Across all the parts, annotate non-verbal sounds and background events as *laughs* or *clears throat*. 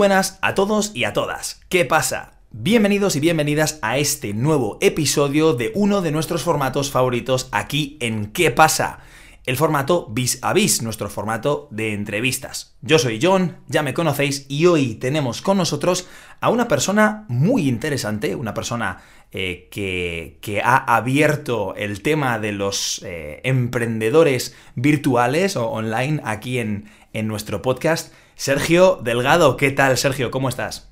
buenas a todos y a todas. ¿Qué pasa? Bienvenidos y bienvenidas a este nuevo episodio de uno de nuestros formatos favoritos aquí en ¿Qué pasa? El formato vis a vis, nuestro formato de entrevistas. Yo soy John, ya me conocéis y hoy tenemos con nosotros a una persona muy interesante, una persona eh, que, ha abierto el tema de los eh, emprendedores virtuales o online aquí en, en nuestro podcast. Sergio Delgado, ¿qué tal Sergio? ¿Cómo estás?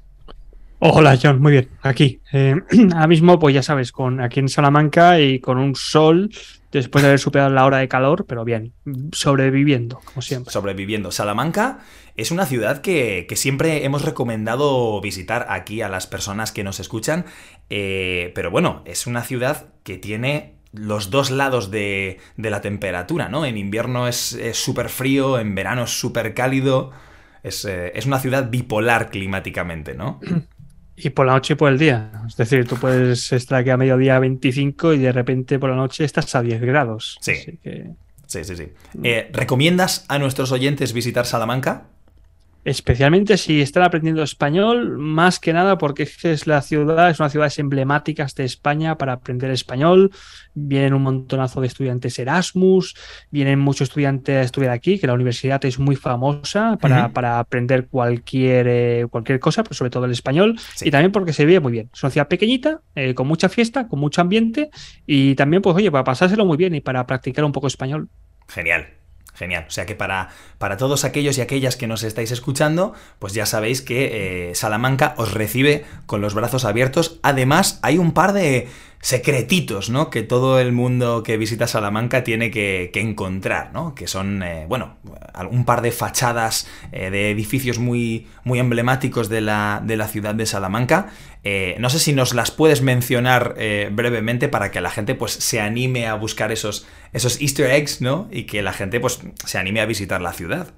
Hola John, muy bien, aquí. Eh, *clears throat* ahora mismo, pues ya sabes, con aquí en Salamanca y con un sol después de haber superado la hora de calor, pero bien, sobreviviendo, como siempre. Sobreviviendo. Salamanca es una ciudad que, siempre hemos recomendado visitar aquí a las personas que nos escuchan, eh, pero bueno, es una ciudad que tiene los dos lados de, la temperatura, ¿no? En invierno es súper frío, en verano es súper cálido. Es, eh, es, una ciudad bipolar climáticamente, ¿no? *clears throat* Y por la noche y por el día. Es decir, tú puedes estar aquí a mediodía 25 y de repente por la noche estás a 10 grados. Sí. Sí, sí, sí. Eh, ¿Recomiendas a nuestros oyentes visitar Salamanca? Especialmente si están aprendiendo español, más que nada porque es la ciudad, es una ciudad emblemática de España para aprender español. Vienen un montonazo de estudiantes Erasmus, vienen muchos estudiantes a estudiar aquí, que la universidad es muy famosa para, para aprender cualquier, eh, cualquier cosa, pero sobre todo el español. Y también porque se vive muy bien. Es una ciudad pequeñita, eh, con mucha fiesta, con mucho ambiente y también, pues oye, para pasárselo muy bien y para practicar un poco español. Genial. Genial. O sea que para, para, todos aquellos y aquellas que nos estáis escuchando, pues ya sabéis que eh, Salamanca os recibe con los brazos abiertos. Además, hay un par de secretitos, ¿no? Que todo el mundo que visita Salamanca tiene que, encontrar, ¿no? Que son, eh, bueno, un par de fachadas eh, de edificios muy, muy emblemáticos de la, de la ciudad de Salamanca. no sé si nos las puedes mencionar brevemente para que la gente pues se anime a buscar esos, esos easter eggs, ¿no? Y que la gente pues se anime a visitar la ciudad.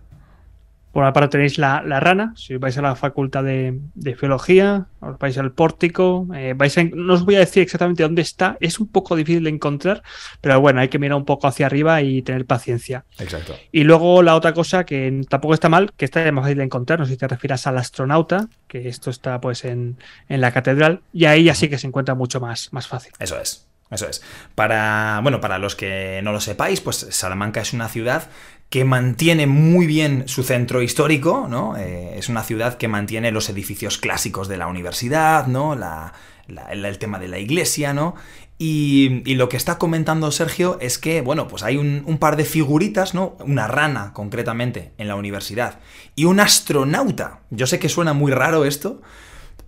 Por una parte tenéis la, rana, si vais a la facultad de, de Filología, os vais al pórtico, eh, vais no os voy a decir exactamente dónde está, es un poco difícil de encontrar, pero bueno, hay que mirar un poco hacia arriba y tener paciencia. Exacto. Y luego la otra cosa que tampoco está mal, que está más fácil de encontrar, no sé si te refieras al astronauta, que esto está pues en, en la catedral, y ahí ya sí que se encuentra mucho más, más fácil. Eso es. Eso es. Para, bueno, para los que no lo sepáis, pues Salamanca es una ciudad que mantiene muy bien su centro histórico, ¿no? Eh, es una ciudad que mantiene los edificios clásicos de la universidad, ¿no? La, el tema de la iglesia, ¿no? Y, lo que está comentando Sergio es que, bueno, pues hay un, par de figuritas, ¿no? Una rana, concretamente, en la universidad. Y un astronauta. Yo sé que suena muy raro esto,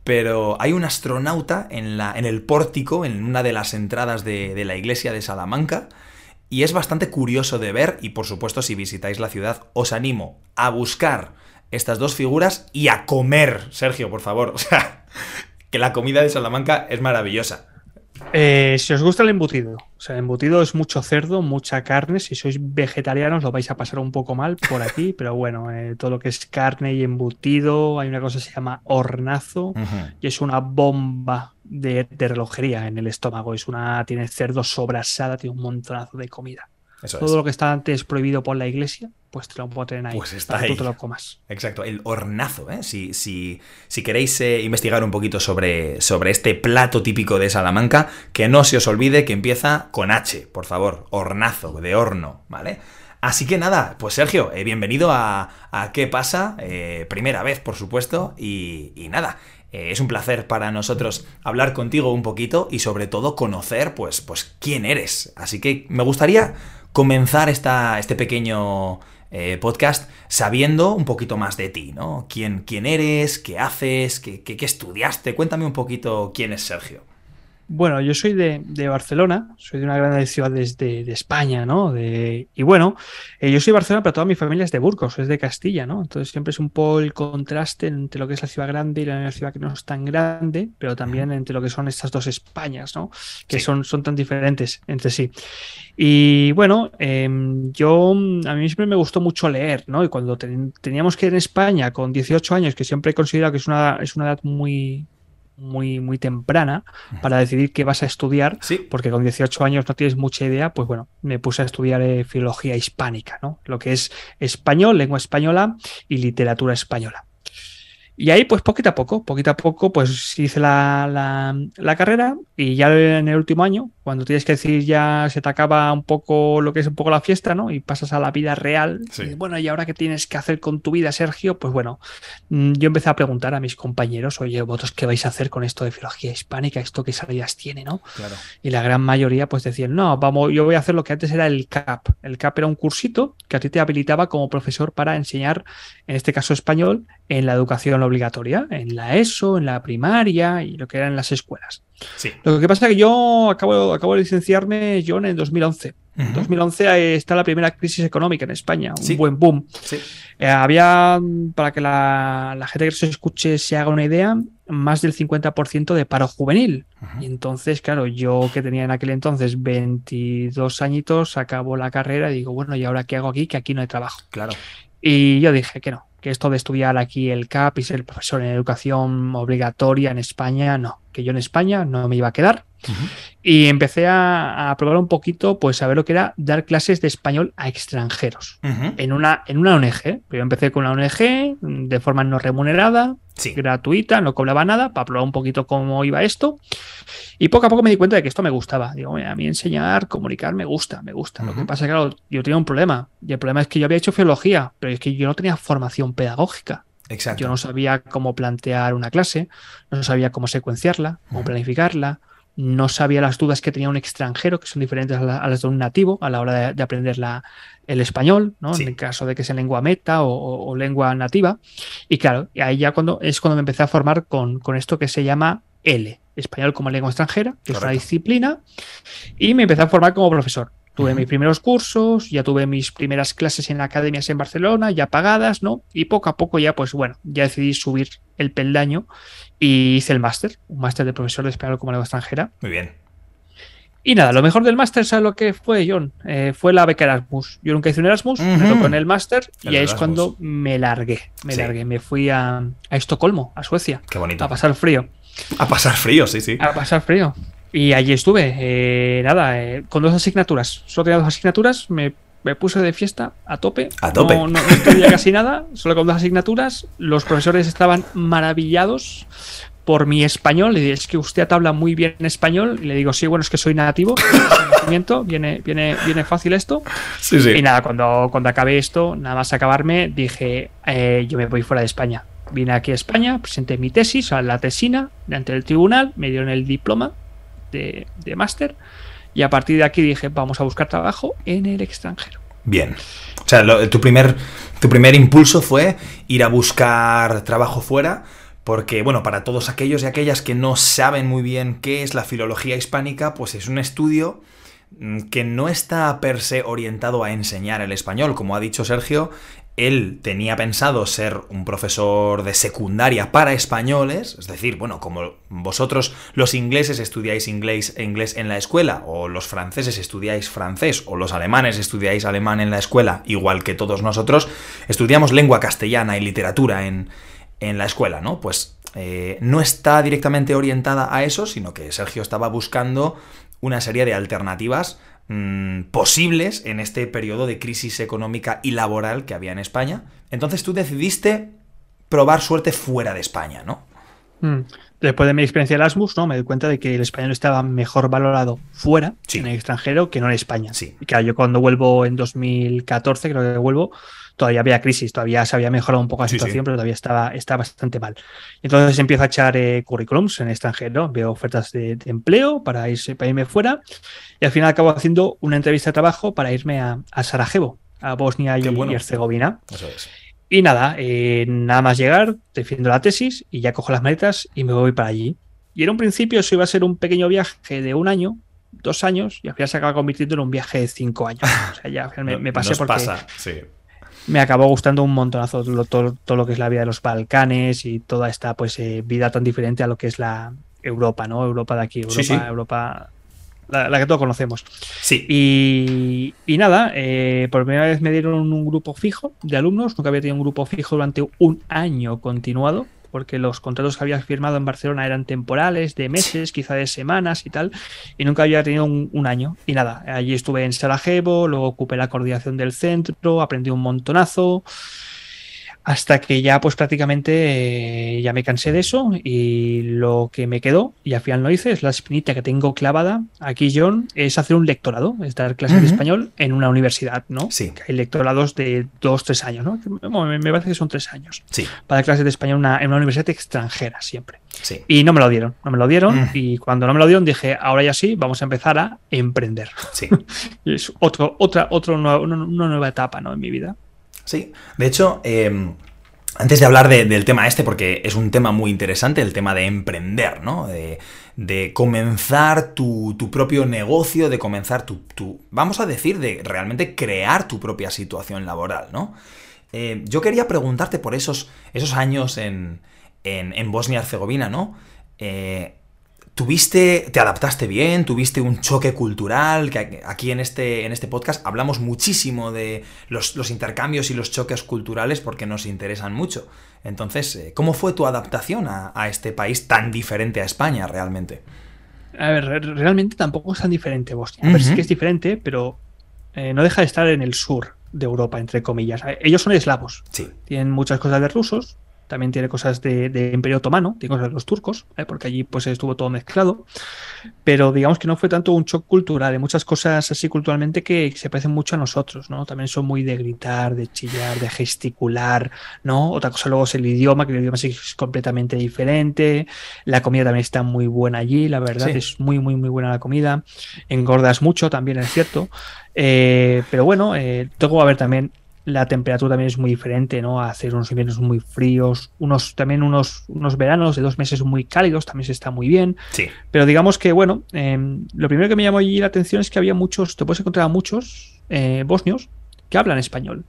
pero hay un astronauta en, la, en el pórtico, en una de las entradas de, la iglesia de Salamanca, y es bastante curioso de ver, y por supuesto si visitáis la ciudad os animo a buscar estas dos figuras y a comer, Sergio, por favor, *laughs* o sea, que la comida de Salamanca es maravillosa. Eh, si os gusta el embutido, o sea, el embutido es mucho cerdo, mucha carne. Si sois vegetarianos, lo vais a pasar un poco mal por aquí, *laughs* pero bueno, eh, todo lo que es carne y embutido, hay una cosa que se llama hornazo y es una bomba de, de, relojería en el estómago. Es una, tiene cerdo sobrasada, tiene un montonazo de comida. Todo lo que está antes prohibido por la iglesia, pues te lo puedo tener ahí. Pues está ahí. Tú te lo comas. Exacto, el hornazo. ¿eh? Si, si, si queréis eh, investigar un poquito sobre, sobre este plato típico de Salamanca, que no se os olvide que empieza con H, por favor. Hornazo, de horno, ¿vale? Así que nada, pues Sergio, eh, bienvenido a, ¿Qué pasa? Eh, primera vez, por supuesto, y, y nada. Es un placer para nosotros hablar contigo un poquito y sobre todo conocer, pues, pues, quién eres. Así que me gustaría comenzar esta, este pequeño eh, podcast sabiendo un poquito más de ti, ¿no? ¿Quién, quién eres? ¿Qué haces? ¿Qué, qué, qué estudiaste? Cuéntame un poquito quién es Sergio. Bueno, yo soy de, Barcelona, soy de una gran ciudad de, España, ¿no? De, y bueno, eh, yo soy de Barcelona, pero toda mi familia es de Burgos, es de Castilla, ¿no? Entonces siempre es un poco el contraste entre lo que es la ciudad grande y la ciudad que no es tan grande, pero también entre lo que son estas dos Españas, ¿no? Que son, son tan diferentes entre sí. Y bueno, em, yo, a mí siempre me gustó mucho leer, ¿no? Y cuando teníamos que ir en España con 18 años, que siempre he considerado que es una, es una edad muy, muy, muy temprana para decidir qué vas a estudiar, porque con 18 años no tienes mucha idea, pues bueno, me puse a estudiar eh, filología hispánica, ¿no? Lo que es español, lengua española y literatura española. Y ahí, pues poquito a poco, poquito a poco, pues hice la, la, carrera y ya en el último año, cuando tienes que decir ya se te acaba un poco lo que es un poco la fiesta, ¿no? Y pasas a la vida real. Y, bueno, ¿y ahora qué tienes que hacer con tu vida, Sergio? Pues bueno, mm, yo empecé a preguntar a mis compañeros, oye, vosotros qué vais a hacer con esto de filología hispánica, esto qué salidas tiene, ¿no? Claro. Y la gran mayoría pues decían, no, vamos, yo voy a hacer lo que antes era el CAP. El CAP era un cursito que a ti te habilitaba como profesor para enseñar, en este caso español, en la educación obligatoria, en la ESO, en la primaria y lo que eran las escuelas. Lo que pasa es que yo acabo, acabo de licenciarme, John, en 2011. En 2011 está la primera crisis económica en España, un buen boom. Eh, había, para que la, gente que se escuche se haga una idea, más del 50% de paro juvenil. Y entonces, claro, yo que tenía en aquel entonces 22 añitos, acabo la carrera y digo, bueno, ¿y ahora qué hago aquí? Que aquí no hay trabajo. Claro. Y yo dije que no, que esto de estudiar aquí el CAP y ser profesor en educación obligatoria en España, no, que yo en España no me iba a quedar. Y empecé a, probar un poquito, pues a ver lo que era dar clases de español a extranjeros en, una, en una ONG. Yo empecé con una ONG de forma no remunerada, gratuita, no cobraba nada, para probar un poquito cómo iba esto. Y poco a poco me di cuenta de que esto me gustaba. Digo, a mí enseñar, comunicar me gusta, me gusta. Lo que pasa es que, claro, yo tenía un problema. Y el problema es que yo había hecho filología, pero es que yo no tenía formación pedagógica. Exacto. Yo no sabía cómo plantear una clase, no sabía cómo secuenciarla, cómo planificarla, no sabía las dudas que tenía un extranjero, que son diferentes a, las de un nativo a la hora de, aprender la, el español, ¿no? En el caso de que sea lengua meta o, lengua nativa. Y claro, ahí ya cuando, es cuando me empecé a formar con, con esto que se llama L, español como lengua extranjera, que es una disciplina, y me empecé a formar como profesor. Tuve mis primeros cursos, ya tuve mis primeras clases en academias en Barcelona, ya pagadas, ¿no? Y poco a poco ya, pues bueno, ya decidí subir el peldaño y hice el máster, un máster de profesor de español como lengua extranjera. Muy bien. Y nada, lo mejor del máster, ¿sabes lo que fue, John? Eh, fue la beca Erasmus. Yo nunca hice un Erasmus, me tocó en el máster y ahí es cuando me largué. Me largué, me fui a, a Estocolmo, a Suecia. Qué bonito. A pasar frío. A pasar frío, sí, sí. A pasar frío. Y allí estuve, eh, nada, eh, con dos asignaturas. Solo tenía dos asignaturas, me, puse de fiesta a tope. A tope. No, no, estudié casi nada, solo con dos asignaturas. Los profesores estaban maravillados por mi español. Le dije, es que usted habla muy bien español. Y le digo, sí, bueno, es que soy nativo. viene, viene, viene fácil esto. Sí, sí. Y nada, cuando, cuando acabé esto, nada más acabarme, dije, eh, yo me voy fuera de España. Vine aquí a España, presenté mi tesis a la tesina ante el tribunal, me dieron el diploma de, máster y a partir de aquí dije, vamos a buscar trabajo en el extranjero. Bien. O sea, tu, primer, tu primer impulso fue ir a buscar trabajo fuera, porque, bueno, para todos aquellos y aquellas que no saben muy bien qué es la filología hispánica, pues es un estudio mm, que no está per se orientado a enseñar el español. Como ha dicho Sergio, él tenía pensado ser un profesor de secundaria para españoles, es decir, bueno, como vosotros los ingleses estudiáis inglés, inglés en la escuela, o los franceses estudiáis francés, o los alemanes estudiáis alemán en la escuela, igual que todos nosotros, estudiamos lengua castellana y literatura en, en la escuela, ¿no? Pues eh, no está directamente orientada a eso, sino que Sergio estaba buscando una serie de alternativas Mm, posibles en este periodo de crisis económica y laboral que había en España. Entonces tú decidiste probar suerte fuera de España, ¿no? Mm. Después de mi experiencia en Erasmus, ¿no? Me di cuenta de que el español estaba mejor valorado fuera, en el extranjero, que no en España. Sí. Y claro, yo cuando vuelvo en 2014, creo que vuelvo, todavía había crisis, todavía se había mejorado un poco la situación, pero todavía estaba, estaba bastante mal. Entonces empiezo a echar eh, currículums en extranjero, veo ofertas de, empleo para, irse, para irme fuera y al final acabo haciendo una entrevista de trabajo para irme a, Sarajevo, a Bosnia y, Herzegovina. Y nada, eh, nada más llegar, defiendo la tesis y ya cojo las maletas y me voy para allí. Y en un principio eso iba a ser un pequeño viaje de un año, dos años, y al final se acaba convirtiendo en un viaje de cinco años. *laughs* O sea, ya me, pasé porque pasa, sí me acabó gustando un montonazo todo, todo, lo que es la vida de los Balcanes y toda esta pues eh, vida tan diferente a lo que es la Europa, ¿no? Europa de aquí, Europa, Europa la, que todos conocemos. Sí. Y, y nada, eh, por primera vez me dieron un grupo fijo de alumnos, nunca había tenido un grupo fijo durante un año continuado porque los contratos que había firmado en Barcelona eran temporales, de meses, quizá de semanas y tal, y nunca había tenido un, año. Y nada, allí estuve en Sarajevo, luego ocupé la coordinación del centro, aprendí un montonazo. Hasta que ya, pues prácticamente eh, ya me cansé de eso y lo que me quedó, y al final no hice, es la espinita que tengo clavada aquí, John, es hacer un lectorado, es dar clases de español en una universidad, ¿no? Sí. hay lectorados de dos, tres años, ¿no? Me, me parece que son tres años. Sí. Para dar clases de español en una, en una universidad extranjera siempre. Sí. Y no me lo dieron, no me lo dieron. Mm. Y cuando no me lo dieron dije, ahora ya sí, vamos a empezar a emprender. Sí. *laughs* Es otro, otra, otro nuevo- una, una nueva etapa ¿no? en mi vida. Sí, de hecho, eh, antes de hablar de- del tema este, porque es un tema muy interesante, el tema de emprender, ¿no? De, de comenzar tu, tu propio negocio, de comenzar tu, tu- vamos a decir, de realmente crear tu propia situación laboral, ¿no? Eh, yo quería preguntarte por esos, esos años en, en, en Bosnia-Herzegovina, ¿no? Eh, ¿Tuviste, te adaptaste bien? ¿Tuviste un choque cultural? Que aquí en este, en este podcast hablamos muchísimo de los, los intercambios y los choques culturales porque nos interesan mucho. Entonces, eh, ¿cómo fue tu adaptación a, a este país tan diferente a España realmente? A ver, re- realmente tampoco es tan diferente Bosnia. A ver, sí que es diferente, pero eh, no deja de estar en el sur de Europa, entre comillas. Ellos son eslavos, Sí, tienen muchas cosas de rusos, también tiene cosas de, de Imperio Otomano, tiene cosas de los turcos, ¿eh? porque allí pues estuvo todo mezclado. Pero digamos que no fue tanto un shock cultural, hay muchas cosas así culturalmente que se parecen mucho a nosotros, ¿no? También son muy de gritar, de chillar, de gesticular, ¿no? Otra cosa luego es el idioma, que el idioma es completamente diferente. La comida también está muy buena allí, la verdad, Sí. es muy, muy, muy buena la comida. Engordas mucho, también es cierto. Eh, pero bueno, eh, tengo a ver también la temperatura también es muy diferente, ¿no? Hacer unos inviernos muy fríos, unos también unos, unos veranos de dos meses muy cálidos, también se está muy bien. sí, Pero digamos que, bueno, eh, lo primero que me llamó allí la atención es que había muchos, te puedes encontrar a muchos eh, bosnios que hablan español.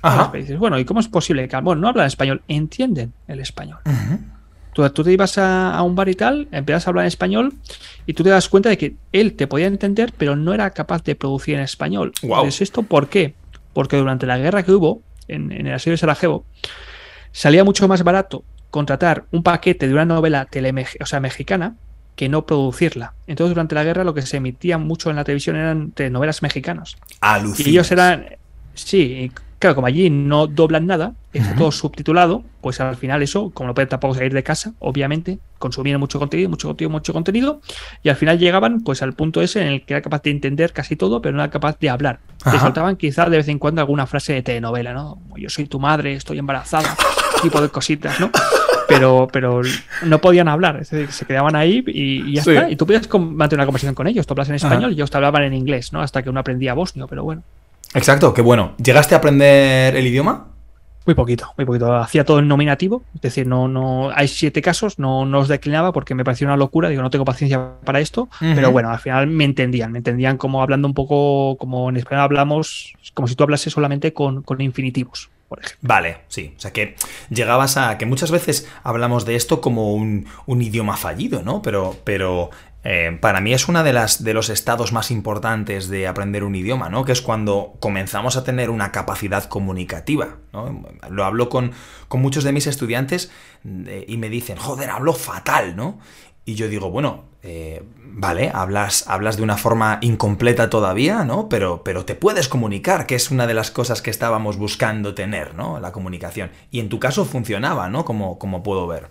Ajá. Y dices, bueno, ¿y cómo es posible que bueno, no hablan español? Entienden el español. Tú, tú te ibas a, a un bar y tal, empiezas a hablar en español y tú te das cuenta de que él te podía entender, pero no era capaz de producir en español. Guau. Entonces, ¿esto por qué? Porque durante la guerra que hubo en, en el asedio de Sarajevo, salía mucho más barato contratar un paquete de una novela teleme- o sea, mexicana que no producirla. Entonces, durante la guerra lo que se emitía mucho en la televisión eran telenovelas mexicanas. Alucinas. Y ellos eran. Sí, claro, como allí no doblan nada, está Ujú. todo subtitulado, pues al final eso, como no pueden tampoco salir de casa, obviamente, consumían mucho contenido, mucho contenido, mucho contenido, y al final llegaban pues al punto ese en el que era capaz de entender casi todo, pero no era capaz de hablar. Te Ajá. soltaban quizá de vez en cuando alguna frase de telenovela, ¿no? Yo soy tu madre, estoy embarazada, tipo de cositas, ¿no? Pero, pero no podían hablar, es decir, se quedaban ahí y, y ya Sí. está. Y tú podías mantener una conversación con ellos, tú hablas en español Ajá. y ellos te hablaban en inglés, ¿no? Hasta que uno aprendía bosnio, pero bueno. Exacto, qué bueno. ¿Llegaste a aprender el idioma? Muy poquito, muy poquito. Hacía todo en nominativo, es decir, no, no, hay siete casos, no, no os declinaba porque me parecía una locura, digo, no tengo paciencia para esto, pero bueno, al final me entendían, me entendían como hablando un poco, como en español hablamos, como si tú hablases solamente con, con infinitivos, por ejemplo. Vale, sí. O sea que llegabas a. que muchas veces hablamos de esto como un, un idioma fallido, ¿no? Pero. pero eh, para mí es una de de los estados más importantes de aprender un idioma, ¿no? Que es cuando comenzamos a tener una capacidad comunicativa. ¿no? Lo hablo con, con muchos de mis estudiantes eh, y me dicen, joder, hablo fatal, ¿no? Y yo digo, bueno, eh, vale, hablas, hablas de una forma incompleta todavía, ¿no? Pero, pero te puedes comunicar, que es una de las cosas que estábamos buscando tener, ¿no? La comunicación. Y en tu caso funcionaba, ¿no? Como, como puedo ver.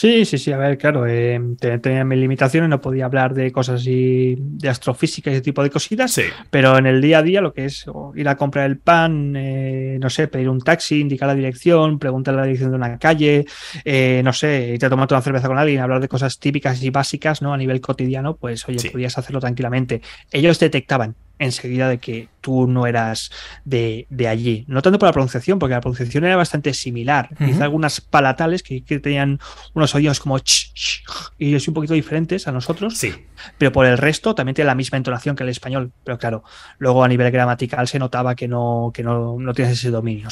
Sí, sí, sí, a ver, claro, eh, te- tenía mis limitaciones, no podía hablar de cosas así, de astrofísica y ese tipo de cositas, Sí. pero en el día a día lo que es ir a comprar el pan, eh, no sé, pedir un taxi, indicar la dirección, preguntar la dirección de una calle, eh, no sé, irte a tomarte una cerveza con alguien, hablar de cosas típicas y básicas, ¿no? A nivel cotidiano, pues oye, Sí. podías hacerlo tranquilamente. Ellos detectaban enseguida de que tú no eras de, de allí, no tanto por la pronunciación, porque la pronunciación era bastante similar, Ujú. quizá algunas palatales que, que tenían unos sonidos como ch, ch, y es un poquito diferentes a nosotros, Sí. pero por el resto también tiene la misma entonación que el español. Pero claro, luego a nivel gramatical se notaba que no, que no, no tienes ese dominio.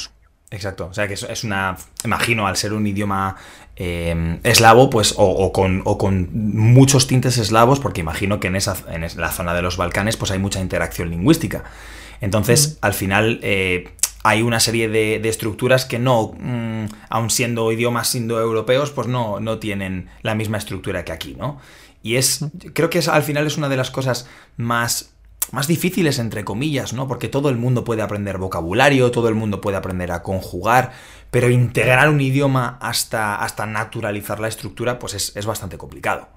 Exacto. O sea que es, una. Imagino, al ser un idioma eh, eslavo, pues, o, o con, o con muchos tintes eslavos, porque imagino que en esa en la zona de los Balcanes, pues hay mucha interacción lingüística. Entonces, al final. eh, hay una serie de, de estructuras que no, mm, aun siendo idiomas indoeuropeos, pues no, no tienen la misma estructura que aquí, ¿no? Y es, creo que es, al final es una de las cosas más más difíciles, entre comillas, ¿no? Porque todo el mundo puede aprender vocabulario, todo el mundo puede aprender a conjugar, pero integrar un idioma hasta, hasta naturalizar la estructura, pues es, bastante complicado.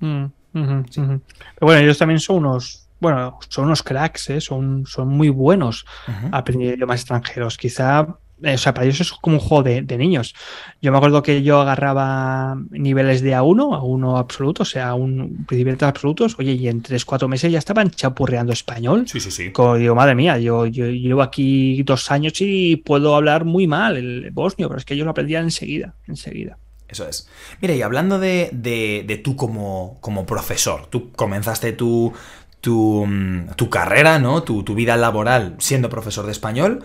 Mm, pero bueno, ellos también son unos, bueno, son unos cracks, ¿eh? son, son muy buenos aprendiendo idiomas extranjeros. Quizá o sea, para ellos es como un juego de, niños. Yo me acuerdo que yo agarraba niveles de A1, A1 absoluto, o sea, un principiantes absolutos, oye, y en 3-4 meses ya estaban chapurreando español. Sí, sí, sí. Como digo, madre mía, yo, yo, llevo aquí dos años y puedo hablar muy mal el bosnio, pero es que yo lo aprendía enseguida, enseguida. Eso es. Mira, y hablando de, de, tú como, como, profesor, tú comenzaste tu, tu, mm, tu carrera, ¿no? Tu, tu vida laboral siendo profesor de español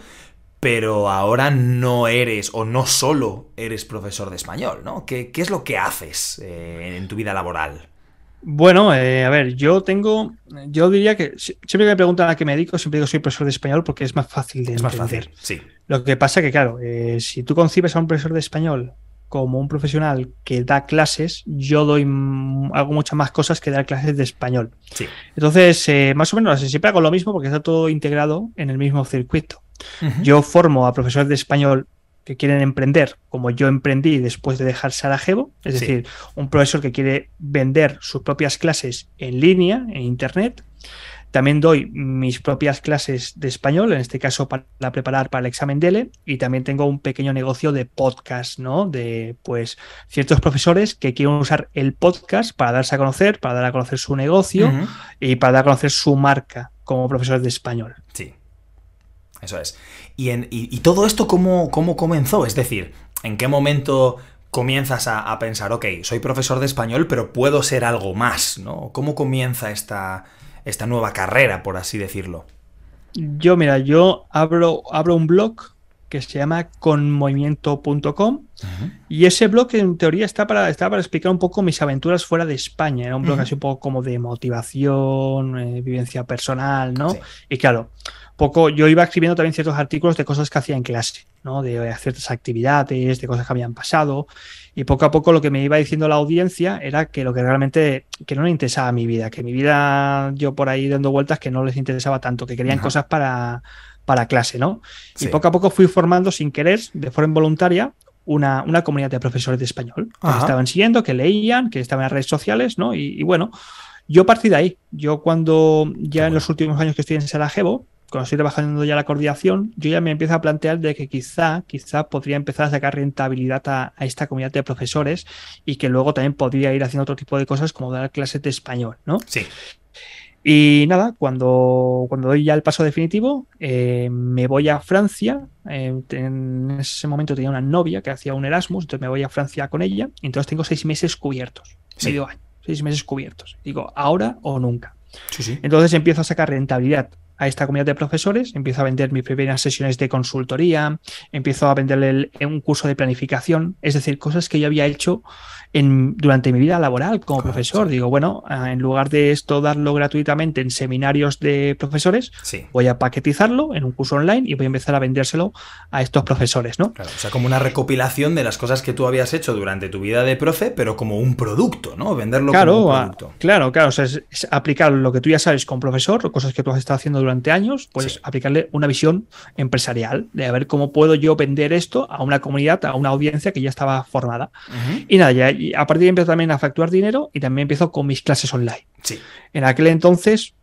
pero ahora no eres o no solo eres profesor de español, ¿no? ¿Qué, es lo que haces eh, en tu vida laboral? Bueno, eh, a ver, yo tengo, yo diría que siempre que me preguntan a qué me dedico, siempre digo soy profesor de español porque es más fácil de es Más fácil, sí. Lo que pasa que, claro, eh, si tú concibes a un profesor de español como un profesional que da clases, yo doy hago muchas más cosas que dar clases de español. Sí. Entonces, más o menos siempre hago lo mismo porque está todo integrado en el mismo circuito. Yo formo a profesores de español que quieren emprender, como yo emprendí después de dejar Sarajevo, es decir, un profesor que quiere vender sus propias clases en línea, en Internet. También doy mis propias clases de español, en este caso para preparar para el examen DELE, y también tengo un pequeño negocio de podcast, ¿no? De pues ciertos profesores que quieren usar el podcast para darse a conocer, para dar a conocer su negocio y para dar a conocer su marca como profesores de español. Sí. Eso es. Y, todo esto, ¿cómo, ¿cómo, comenzó? Es decir, ¿en qué momento comienzas a, pensar, ok, soy profesor de español, pero puedo ser algo más, ¿no? ¿Cómo comienza esta, esta nueva carrera, por así decirlo? Yo, mira, yo abro, abro un blog que se llama conmovimiento.com y ese blog en teoría está para, está para explicar un poco mis aventuras fuera de España. Era un blog así un poco como de motivación, eh, vivencia personal, ¿no? Y claro, poco, yo iba escribiendo también ciertos artículos de cosas que hacía en clase, ¿no? De ciertas actividades, de cosas que habían pasado. Y poco a poco lo que me iba diciendo la audiencia era que lo que realmente, que no le interesaba mi vida, que mi vida, yo por ahí dando vueltas, que no les interesaba tanto, que querían cosas para, para clase, ¿no? Y poco a poco fui formando sin querer, de forma involuntaria, una, una comunidad de profesores de español que me estaban siguiendo, que leían, que estaban en las redes sociales, ¿no? Y, y bueno, yo partí de ahí. Yo cuando ya en los últimos años que estoy en Sarajevo, cuando estoy trabajando ya la coordinación, yo ya me empiezo a plantear de que quizá, quizá podría empezar a sacar rentabilidad a, esta comunidad de profesores y que luego también podría ir haciendo otro tipo de cosas como dar clases de español, ¿no? Sí. Y nada, cuando, cuando doy ya el paso definitivo, eh, me voy a Francia. Eh, en ese momento tenía una novia que hacía un Erasmus, entonces me voy a Francia con ella. Y entonces tengo seis meses cubiertos, medio año, seis meses cubiertos. Digo, ahora o nunca. Sí, sí. Entonces empiezo a sacar rentabilidad a esta comunidad de profesores, empiezo a vender mis primeras sesiones de consultoría, empiezo a venderle un curso de planificación, es decir, cosas que yo había hecho durante mi vida laboral como profesor. Digo, bueno, ah, en lugar de esto darlo gratuitamente en seminarios de profesores, voy a paquetizarlo en un curso online y voy a empezar a vendérselo a estos profesores, ¿no? Claro, o sea, como una recopilación de las cosas que tú habías hecho durante tu vida de profe, pero como un producto, ¿no? Venderlo como un producto. claro, claro, o sea, es, aplicar lo que tú ya sabes como profesor, cosas que tú has estado haciendo durante años, pues aplicarle una visión empresarial de a ver cómo puedo yo vender esto a una comunidad, a una audiencia que ya estaba formada. Y nada, ya y a partir de ahí empiezo también a facturar dinero y también empiezo con mis clases online. Sí. En aquel entonces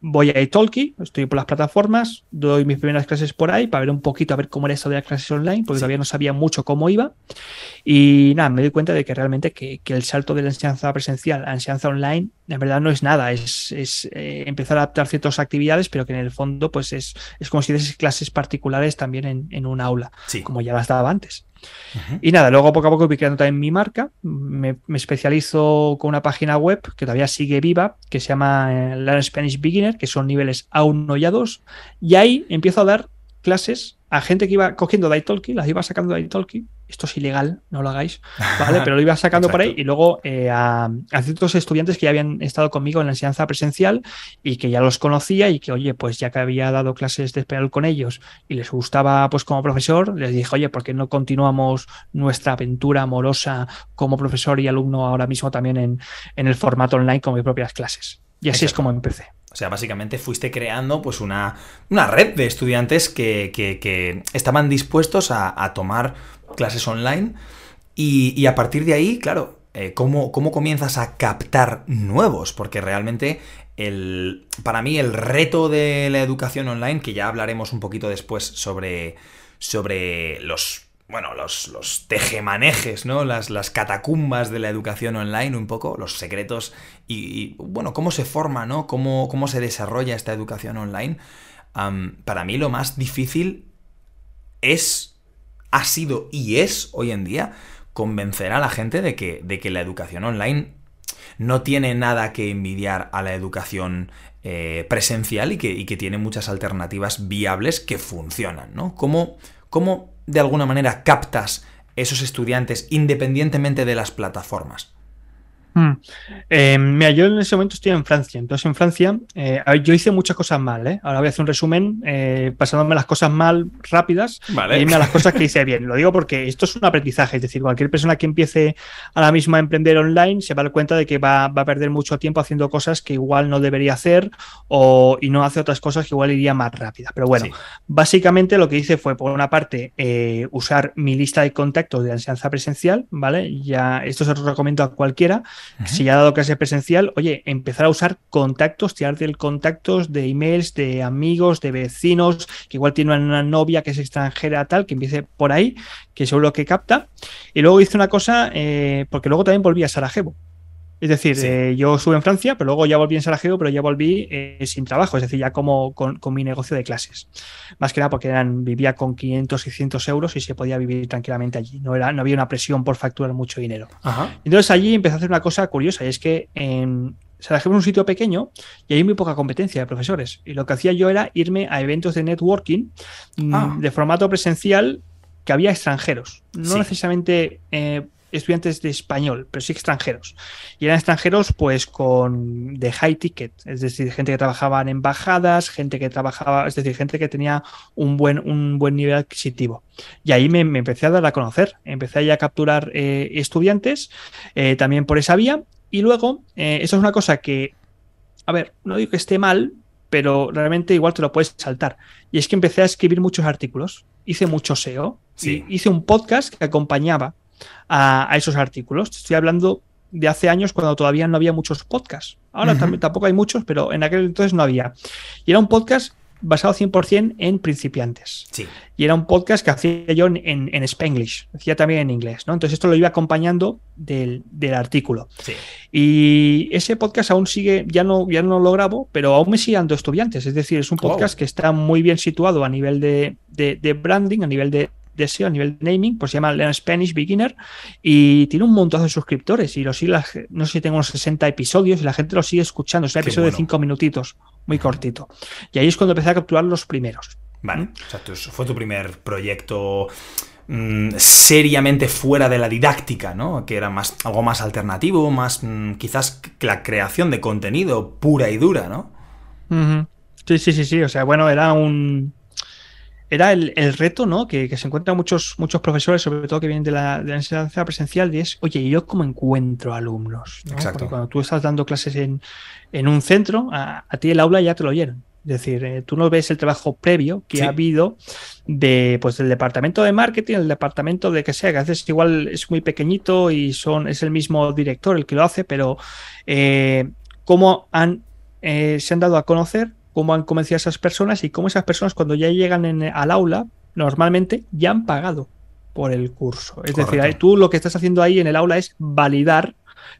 voy a Italki, estoy por las plataformas, doy mis primeras clases por ahí para ver un poquito a ver cómo era esto de las clases online, porque todavía no sabía mucho cómo iba. Y nada, me doy cuenta de que realmente que, el salto de la enseñanza presencial a la enseñanza online, en verdad no es nada, es, eh, empezar a adaptar ciertas actividades, pero que en el fondo pues es, es como si des clases particulares también en, en un aula, como ya las daba antes. Y nada, luego poco a poco voy creando también mi marca. Me, especializo con una página web que todavía sigue viva, que se llama eh, Learn Spanish Beginner, que son niveles A1 y A2. Y ahí empiezo a dar clases a gente que iba cogiendo Daitalki, las iba sacando de. Esto es ilegal, no lo hagáis, ¿vale? *laughs* Pero lo iba sacando por ahí y luego eh, a, ciertos estudiantes que ya habían estado conmigo en la enseñanza presencial y que ya los conocía y que, oye, pues ya que había dado clases de español con ellos y les gustaba, pues como profesor, les dije, oye, ¿por qué no continuamos nuestra aventura amorosa como profesor y alumno ahora mismo también en, en el formato online con mis propias clases? Y así es como empecé. O sea, básicamente fuiste creando pues una, una red de estudiantes que, que, estaban dispuestos a, tomar clases online y, a partir de ahí, claro, eh, ¿cómo, ¿cómo, comienzas a captar nuevos? Porque realmente el, para mí el reto de la educación online, que ya hablaremos un poquito después sobre, sobre los bueno, los, los tejemanejes, ¿no? Las, las, catacumbas de la educación online, un poco, los secretos y, bueno, cómo se forma, ¿no? Cómo, cómo se desarrolla esta educación online. para mí lo más difícil es, ha sido y es hoy en día convencer a la gente de que, de que la educación online no tiene nada que envidiar a la educación eh, presencial y que, y que, tiene muchas alternativas viables que funcionan, ¿no? ¿Cómo, cómo de alguna manera captas esos estudiantes independientemente de las plataformas? Hmm. Eh, mira, yo en ese momento estoy en Francia. Entonces, en Francia, eh, yo hice muchas cosas mal. ¿eh? Ahora voy a hacer un resumen eh, pasándome las cosas mal rápidas y irme a las cosas que hice bien. Lo digo porque esto es un aprendizaje. Es decir, cualquier persona que empiece ahora mismo a emprender online se va a dar cuenta de que va, a perder mucho tiempo haciendo cosas que igual no debería hacer o, y no hace otras cosas que igual iría más rápida. Pero bueno, básicamente lo que hice fue, por una parte, usar mi lista de contactos de enseñanza presencial. ¿vale? Ya esto se lo recomiendo a cualquiera si ya ha dado clase presencial, oye, empezar a usar contactos, tirarte el contactos de emails, de amigos, de vecinos, que igual tienen una novia que es extranjera, tal, que empiece por ahí, que seguro que capta. Y luego hice una cosa, eh, porque luego también volví a Sarajevo. Es decir, eh, yo estuve en Francia, pero luego ya volví en Sarajevo, pero ya volví eh, sin trabajo, es decir, ya como con, mi negocio de clases. Más que nada porque eran, vivía con 500, 600 euros y se podía vivir tranquilamente allí. No, era, no había una presión por facturar mucho dinero. Entonces allí empecé a hacer una cosa curiosa y es que en Sarajevo es un sitio pequeño y hay muy poca competencia de profesores. Y lo que hacía yo era irme a eventos de networking mm, ah. de formato presencial que había extranjeros. No necesariamente eh, estudiantes de español, pero sí extranjeros. Y eran extranjeros pues con de high ticket, es decir, gente que trabajaba en embajadas, gente que trabajaba, es decir, gente que tenía un buen, un buen nivel adquisitivo. Y ahí me, empecé a dar a conocer, empecé a capturar eh, estudiantes eh, también por esa vía. Y luego, eh, eso es una cosa que, a ver, no digo que esté mal, pero realmente igual te lo puedes saltar. Y es que empecé a escribir muchos artículos, hice mucho SEO, hice un podcast que acompañaba a, esos artículos. Estoy hablando de hace años cuando todavía no había muchos podcasts. Ahora tampoco hay muchos, pero en aquel entonces no había. Y era un podcast basado 100% en principiantes. Sí. Y era un podcast que hacía yo en, en, Spanglish, hacía también en inglés, ¿no? Entonces esto lo iba acompañando del, artículo. Sí. Y ese podcast aún sigue, ya no, ya no lo grabo, pero aún me sigue dando estudiantes. Es decir, es un podcast que está muy bien situado a nivel de, de branding, a nivel de, deseo a nivel de naming, pues se llama Learn Spanish Beginner y tiene un montón de suscriptores y lo sigue, no sé si tengo unos 60 episodios y la gente lo sigue escuchando, es un episodio de 5 minutitos, muy cortito. Y ahí es cuando empecé a capturar los primeros. Vale, ¿Mm? o sea, fue tu primer proyecto mm, seriamente fuera de la didáctica, ¿no? Que era más algo más alternativo, más mm, quizás la creación de contenido pura y dura, ¿no? Sí, sí, sí, sí. O sea, bueno, era un era el, reto ¿no? Que, se encuentran muchos, muchos profesores, sobre todo que vienen de la, de la enseñanza presencial, y es, oye, ¿y yo cómo encuentro alumnos? Exacto. Porque cuando tú estás dando clases en, un centro, a, ti el aula ya te lo oyeron. Es decir, eh, tú no ves el trabajo previo que ha habido de, pues, del departamento de marketing, el departamento de que sea, que a veces igual es muy pequeñito y son, es el mismo director el que lo hace, pero eh, cómo han, eh, se han dado a conocer cómo han convencido a esas personas y cómo esas personas cuando ya llegan al aula, normalmente ya han pagado por el curso. Es decir, tú lo que estás haciendo ahí en el aula es validar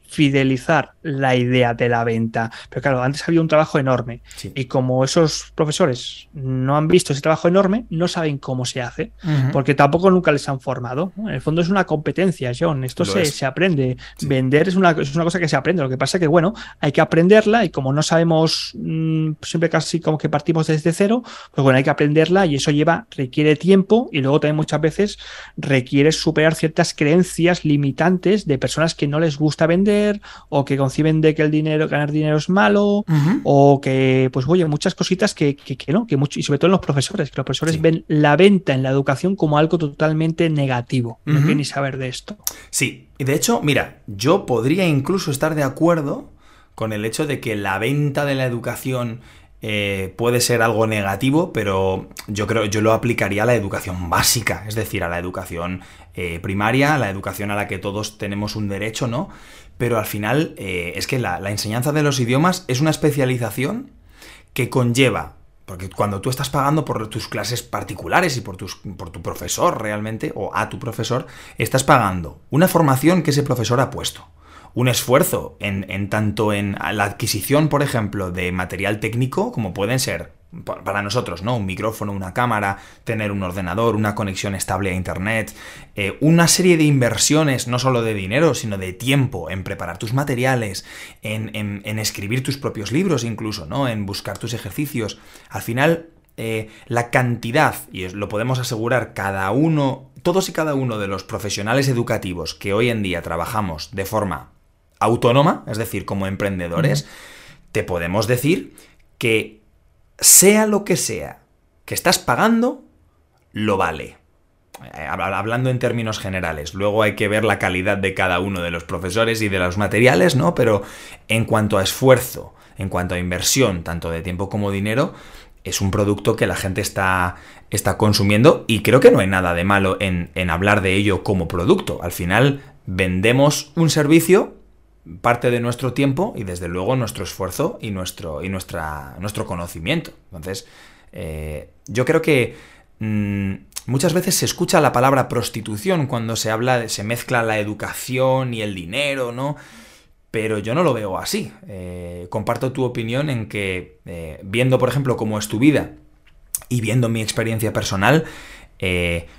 fidelizar la idea de la venta. Pero claro, antes había un trabajo enorme y como esos profesores no han visto ese trabajo enorme, no saben cómo se hace, porque tampoco nunca les han formado. En el fondo es una competencia, John. Esto se, aprende. Vender es una, es una, cosa que se aprende. Lo que pasa es que, bueno, hay que aprenderla y como no sabemos, mm, siempre casi como que partimos desde cero, pues bueno, hay que aprenderla y eso lleva, requiere tiempo y luego también muchas veces requiere superar ciertas creencias limitantes de personas que no les gusta vender o que conciben de que el dinero, ganar dinero es malo, o que, pues oye, muchas cositas que, que, no, que mucho, y sobre todo en los profesores, que los profesores ven la venta en la educación como algo totalmente negativo. No quieren ni saber de esto. Sí, y de hecho, mira, yo podría incluso estar de acuerdo con el hecho de que la venta de la educación eh, puede ser algo negativo, pero yo creo yo lo aplicaría a la educación básica, es decir, a la educación eh, primaria, a la educación a la que todos tenemos un derecho, ¿no? Pero al final eh, es que la, la enseñanza de los idiomas es una especialización que conlleva porque cuando tú estás pagando por tus clases particulares y por, tus, por, tu profesor realmente, o a tu profesor, estás pagando una formación que ese profesor ha puesto. Un esfuerzo en, tanto en la adquisición, por ejemplo, de material técnico, como pueden ser para nosotros, ¿no? Un micrófono, una cámara, tener un ordenador, una conexión estable a Internet, eh, una serie de inversiones, no solo de dinero, sino de tiempo, en preparar tus materiales, en, escribir tus propios libros incluso, ¿no? En buscar tus ejercicios. Al final, eh, la cantidad, y lo podemos asegurar cada uno, todos y cada uno de los profesionales educativos que hoy en día trabajamos de forma autónoma, es decir, como emprendedores, te podemos decir que sea lo que sea que estás pagando, lo vale. Eh, hablando en términos generales, luego hay que ver la calidad de cada uno de los profesores y de los materiales, ¿no? Pero en cuanto a esfuerzo, en cuanto a inversión, tanto de tiempo como dinero, es un producto que la gente está, está consumiendo y creo que no hay nada de malo en, en hablar de ello como producto. Al final vendemos un servicio parte de nuestro tiempo y desde luego nuestro esfuerzo y nuestro, y nuestra, nuestro conocimiento. Entonces, eh, yo creo que mm, muchas veces se escucha la palabra prostitución cuando se habla, se mezcla la educación y el dinero, ¿no? Pero yo no lo veo así. Eh, comparto tu opinión en que, eh, viendo, por ejemplo, cómo es tu vida y viendo mi experiencia personal,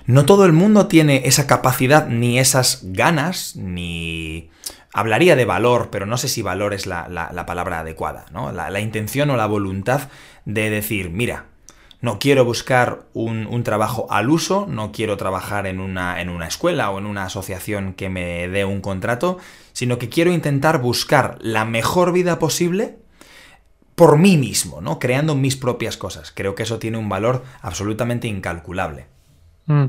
no todo el mundo tiene esa capacidad, ni esas ganas, ni hablaría de valor, pero no sé si valor es la, palabra adecuada, ¿no? La, intención o la voluntad de decir, mira, no quiero buscar un, trabajo al uso, no quiero trabajar en una, en una escuela o en una asociación que me dé un contrato, sino que quiero intentar buscar la mejor vida posible por mí mismo, ¿no? Creando mis propias cosas. Creo que eso tiene un valor absolutamente incalculable. Mm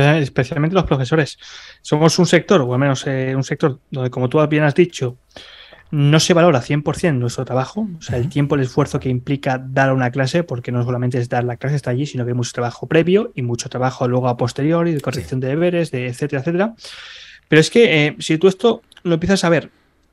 especialmente los profesores. Somos un sector, o al menos eh, un sector donde, como tú bien has dicho, no se valora 100% nuestro trabajo, o sea, el tiempo, el esfuerzo que implica dar una clase, porque no solamente es dar la clase, está allí, sino que hay mucho trabajo previo y mucho trabajo luego a posteriori, de corrección de deberes, de etcétera, etcétera. Pero es que eh, si tú esto lo empiezas a ver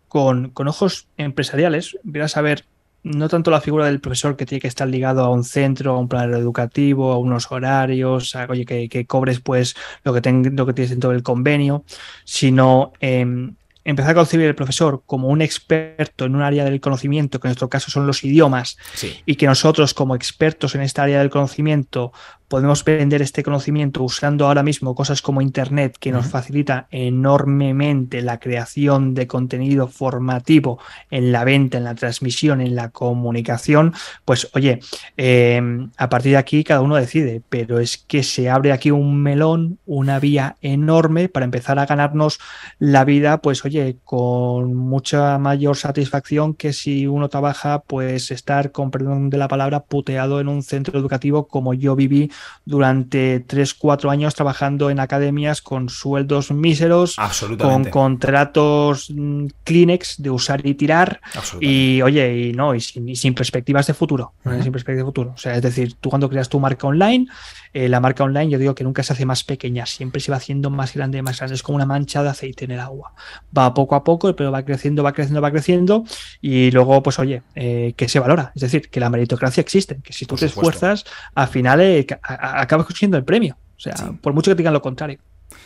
con, con ojos empresariales, empiezas a ver no tanto la figura del profesor que tiene que estar ligado a un centro, a un plan educativo, a unos horarios, a, oye, que, cobres pues lo que, lo que tienes dentro del convenio, sino em, empezar a concebir el profesor como un experto en un área del conocimiento, que en nuestro caso son los idiomas, y que nosotros como expertos en esta área del conocimiento podemos vender este conocimiento usando ahora mismo cosas como Internet, que nos facilita enormemente la creación de contenido formativo en la venta, en la transmisión, en la comunicación, pues oye, em, a partir de aquí cada uno decide, pero es que se abre aquí un melón, una vía enorme para empezar a ganarnos la vida, pues oye, con mucha mayor satisfacción que si uno trabaja, pues estar, con perdón de la palabra, puteado en un centro educativo como yo viví durante 3-4 años trabajando en academias con sueldos míseros, con contratos mm, Kleenex de usar y tirar, y oye, y no, y sin, perspectivas de futuro, sin perspectivas de futuro. O sea, es decir, tú cuando creas tu marca online, eh, la marca online yo digo que nunca se hace más pequeña, siempre se va haciendo más grande, más grande, es como una mancha de aceite en el agua. Va poco a poco, pero va creciendo, va creciendo, va creciendo, y luego, pues oye, eh, que se valora, es decir, que la meritocracia existe, que si tú te esfuerzas, al final eh, acabas consiguiendo el premio. O sea, por mucho que digan lo contrario.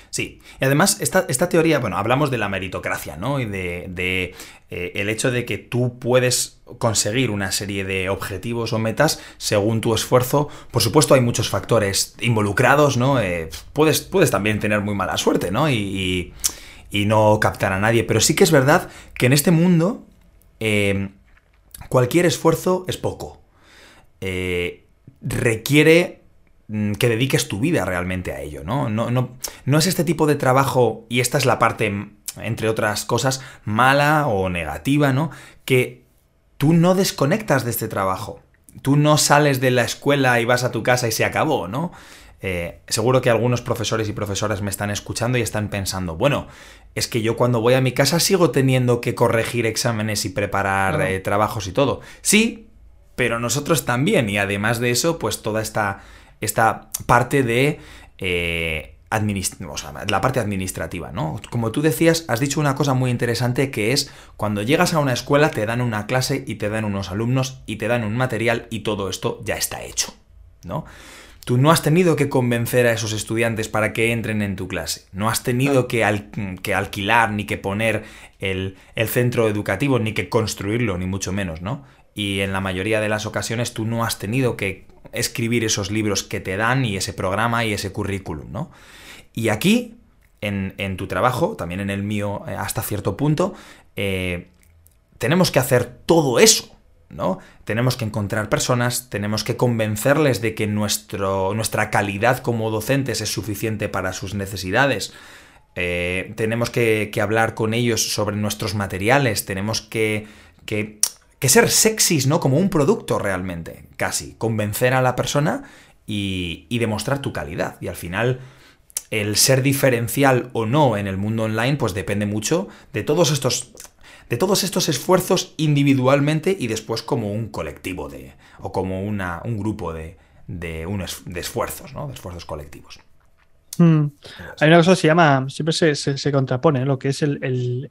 Sí, y además esta, esta, teoría, bueno, hablamos de la meritocracia, ¿no? Y de, eh, el hecho de que tú puedes conseguir una serie de objetivos o metas según tu esfuerzo. Por supuesto hay muchos factores involucrados, ¿no? Eh, puedes, puedes también tener muy mala suerte, ¿no? Y, y, no captar a nadie, pero sí que es verdad que en este mundo eh, cualquier esfuerzo es poco. requiere Mm, que dediques tu vida realmente a ello, ¿no? No, no, no es este tipo de trabajo, y esta es la parte, mm, entre otras cosas, mala o negativa, ¿no? Que tú no desconectas de este trabajo. Tú no sales de la escuela y vas a tu casa y se acabó, ¿no? Eh, seguro que algunos profesores y profesoras me están escuchando y están pensando, bueno, es que yo cuando voy a mi casa sigo teniendo que corregir exámenes y preparar eh, trabajos y todo. Sí, pero nosotros también. Y además de eso, pues toda esta, esta parte de... Eh, la parte administrativa, ¿no? Como tú decías, has dicho una cosa muy interesante que es cuando llegas a una escuela te dan una clase y te dan unos alumnos y te dan un material y todo esto ya está hecho, ¿no? Tú no has tenido que convencer a esos estudiantes para que entren en tu clase. No has tenido que, alquilar ni que poner el, centro educativo, ni que construirlo, ni mucho menos, ¿no? Y en la mayoría de las ocasiones tú no has tenido que escribir esos libros que te dan y ese programa y ese currículum, ¿no? Y aquí, en, tu trabajo, también en el mío eh, hasta cierto punto, eh, tenemos que hacer todo eso. ¿no? Tenemos que encontrar personas, tenemos que convencerles de que nuestro, nuestra calidad como docentes es suficiente para sus necesidades. Eh, tenemos que, hablar con ellos sobre nuestros materiales, tenemos que, que, ser sexys, ¿no? Como un producto realmente, casi. Convencer a la persona y, y demostrar tu calidad. Y al final, el ser diferencial o no en el mundo online, pues depende mucho de todos estos de todos estos esfuerzos individualmente y después como un colectivo de, o como una, un grupo de, de, de esfuerzos, ¿no? de esfuerzos colectivos. Hmm. Hay una cosa que se llama, siempre se, se, contrapone, lo que es el,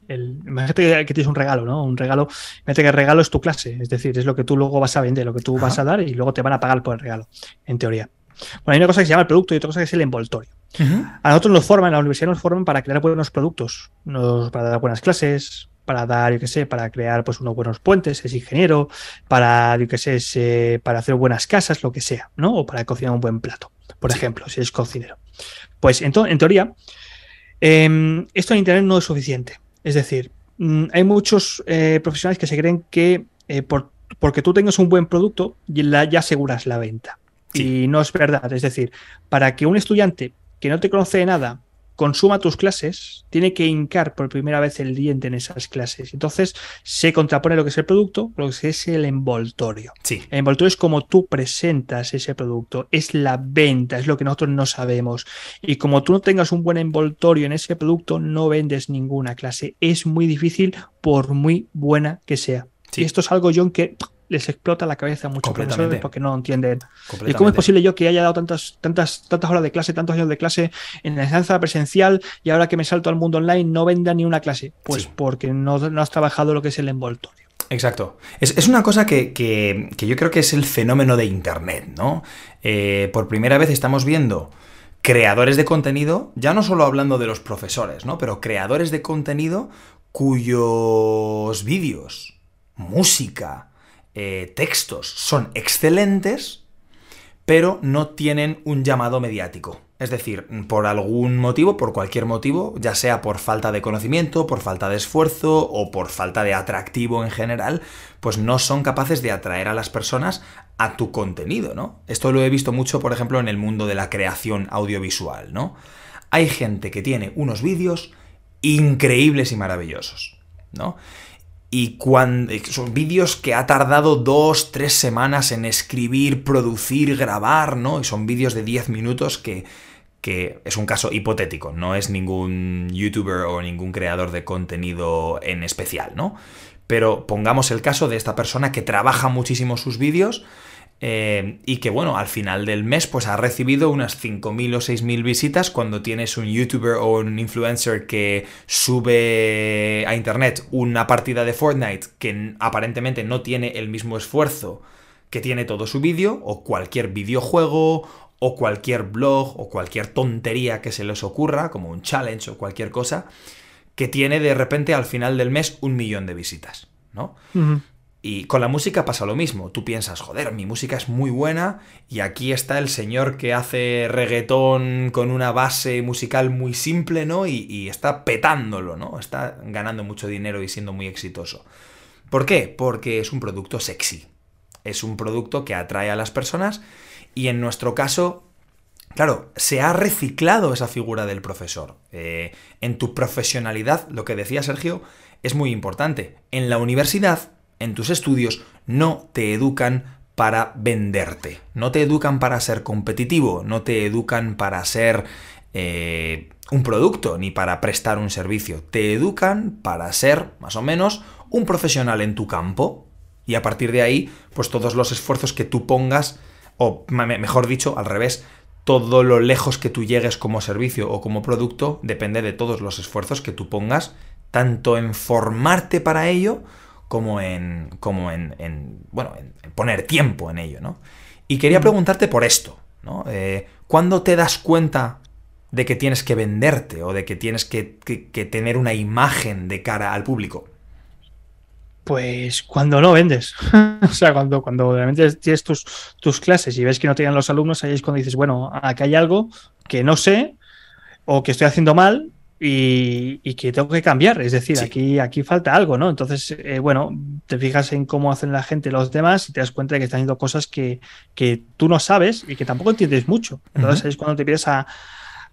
el, Imagínate que tienes un regalo, ¿no? Un regalo, imagínate que el regalo es tu clase, es decir, es lo que tú luego vas a vender, lo que tú vas a dar y luego te van a pagar por el regalo, en teoría. Bueno, hay una cosa que se llama el producto y otra cosa que es el envoltorio. A nosotros nos forman, en la universidad nos forman para crear buenos productos, nos, para dar buenas clases, para dar, yo qué sé, para crear pues unos buenos puentes, es ingeniero, para, yo qué sé, para hacer buenas casas, lo que sea, ¿no? O para cocinar un buen plato, por ejemplo, si es cocinero. Pues en, en teoría, em, esto en Internet no es suficiente. Es decir, mm, hay muchos eh, profesionales que se creen que eh, por, porque tú tengas un buen producto, ya, ya aseguras la venta. Y no es verdad. Es decir, para que un estudiante que no te conoce de nada consuma tus clases, tiene que hincar por primera vez el diente en esas clases. Entonces se contrapone lo que es el producto, lo que es el envoltorio. Sí. El envoltorio es como tú presentas ese producto, es la venta, es lo que nosotros no sabemos. Y como tú no tengas un buen envoltorio en ese producto, no vendes ninguna clase. Es muy difícil por muy buena que sea. Y esto es algo, John, que les explota la cabeza a muchos profesores porque no entienden. ¿Y cómo es posible yo que haya dado tantas, tantas, tantas horas de clase, tantos años de clase en la enseñanza presencial y ahora que me salto al mundo online no venda ni una clase? Pues porque no, has trabajado lo que es el envoltorio. Exacto. Es, una cosa que, yo creo que es el fenómeno de Internet, ¿no? Eh, por primera vez estamos viendo creadores de contenido, ya no solo hablando de los profesores, ¿no? Pero creadores de contenido cuyos vídeos, música, eh, textos son excelentes, pero no tienen un llamado mediático. Es decir, por algún motivo, por cualquier motivo, ya sea por falta de conocimiento, por falta de esfuerzo o por falta de atractivo en general, pues no son capaces de atraer a las personas a tu contenido, ¿no? Esto lo he visto mucho, por ejemplo, en el mundo de la creación audiovisual, ¿no? Hay gente que tiene unos vídeos increíbles y maravillosos, ¿no? Y cuando, son vídeos que ha tardado dos, tres semanas en escribir, producir, grabar, ¿no? Y son vídeos de 10 minutos que, que es un caso hipotético, no es ningún youtuber o ningún creador de contenido en especial, ¿no? Pero pongamos el caso de esta persona que trabaja muchísimo sus vídeos eh, y que bueno, al final del mes pues ha recibido unas 5.000 o 6.000 visitas cuando tienes un youtuber o un influencer que sube a internet una partida de Fortnite que aparentemente no tiene el mismo esfuerzo que tiene todo su vídeo o cualquier videojuego o cualquier blog o cualquier tontería que se les ocurra como un challenge o cualquier cosa que tiene de repente al final del mes un millón de visitas, ¿no? Y con la música pasa lo mismo. Tú piensas, joder, mi música es muy buena y aquí está el señor que hace reggaetón con una base musical muy simple, ¿no? Y, está petándolo, ¿no? Está ganando mucho dinero y siendo muy exitoso. ¿Por qué? Porque es un producto sexy. Es un producto que atrae a las personas y en nuestro caso, claro, se ha reciclado esa figura del profesor. Eh, en tu profesionalidad, lo que decía Sergio, es muy importante. En la universidad en tus estudios no te educan para venderte. No te educan para ser competitivo, no te educan para ser eh, un producto ni para prestar un servicio. Te educan para ser, más o menos, un profesional en tu campo. Y a partir de ahí, pues todos los esfuerzos que tú pongas, o mejor dicho, al revés, todo lo lejos que tú llegues como servicio o como producto depende de todos los esfuerzos que tú pongas, tanto en formarte para ello, como en, como en, bueno, en, poner tiempo en ello, ¿no? Y quería preguntarte por esto, ¿no? Eh, ¿Cuándo te das cuenta de que tienes que venderte o de que tienes que, tener una imagen de cara al público? Pues cuando no vendes. *laughs* o sea, cuando, cuando realmente tienes tus, tus clases y ves que no tienen los alumnos, ahí es cuando dices, bueno, acá hay algo que no sé o que estoy haciendo mal y, que tengo que cambiar. Es decir, aquí, aquí falta algo, ¿no? Entonces, eh, bueno, te fijas en cómo hacen la gente los demás y te das cuenta de que están haciendo cosas que, que tú no sabes y que tampoco entiendes mucho. Entonces, es cuando te empiezas a,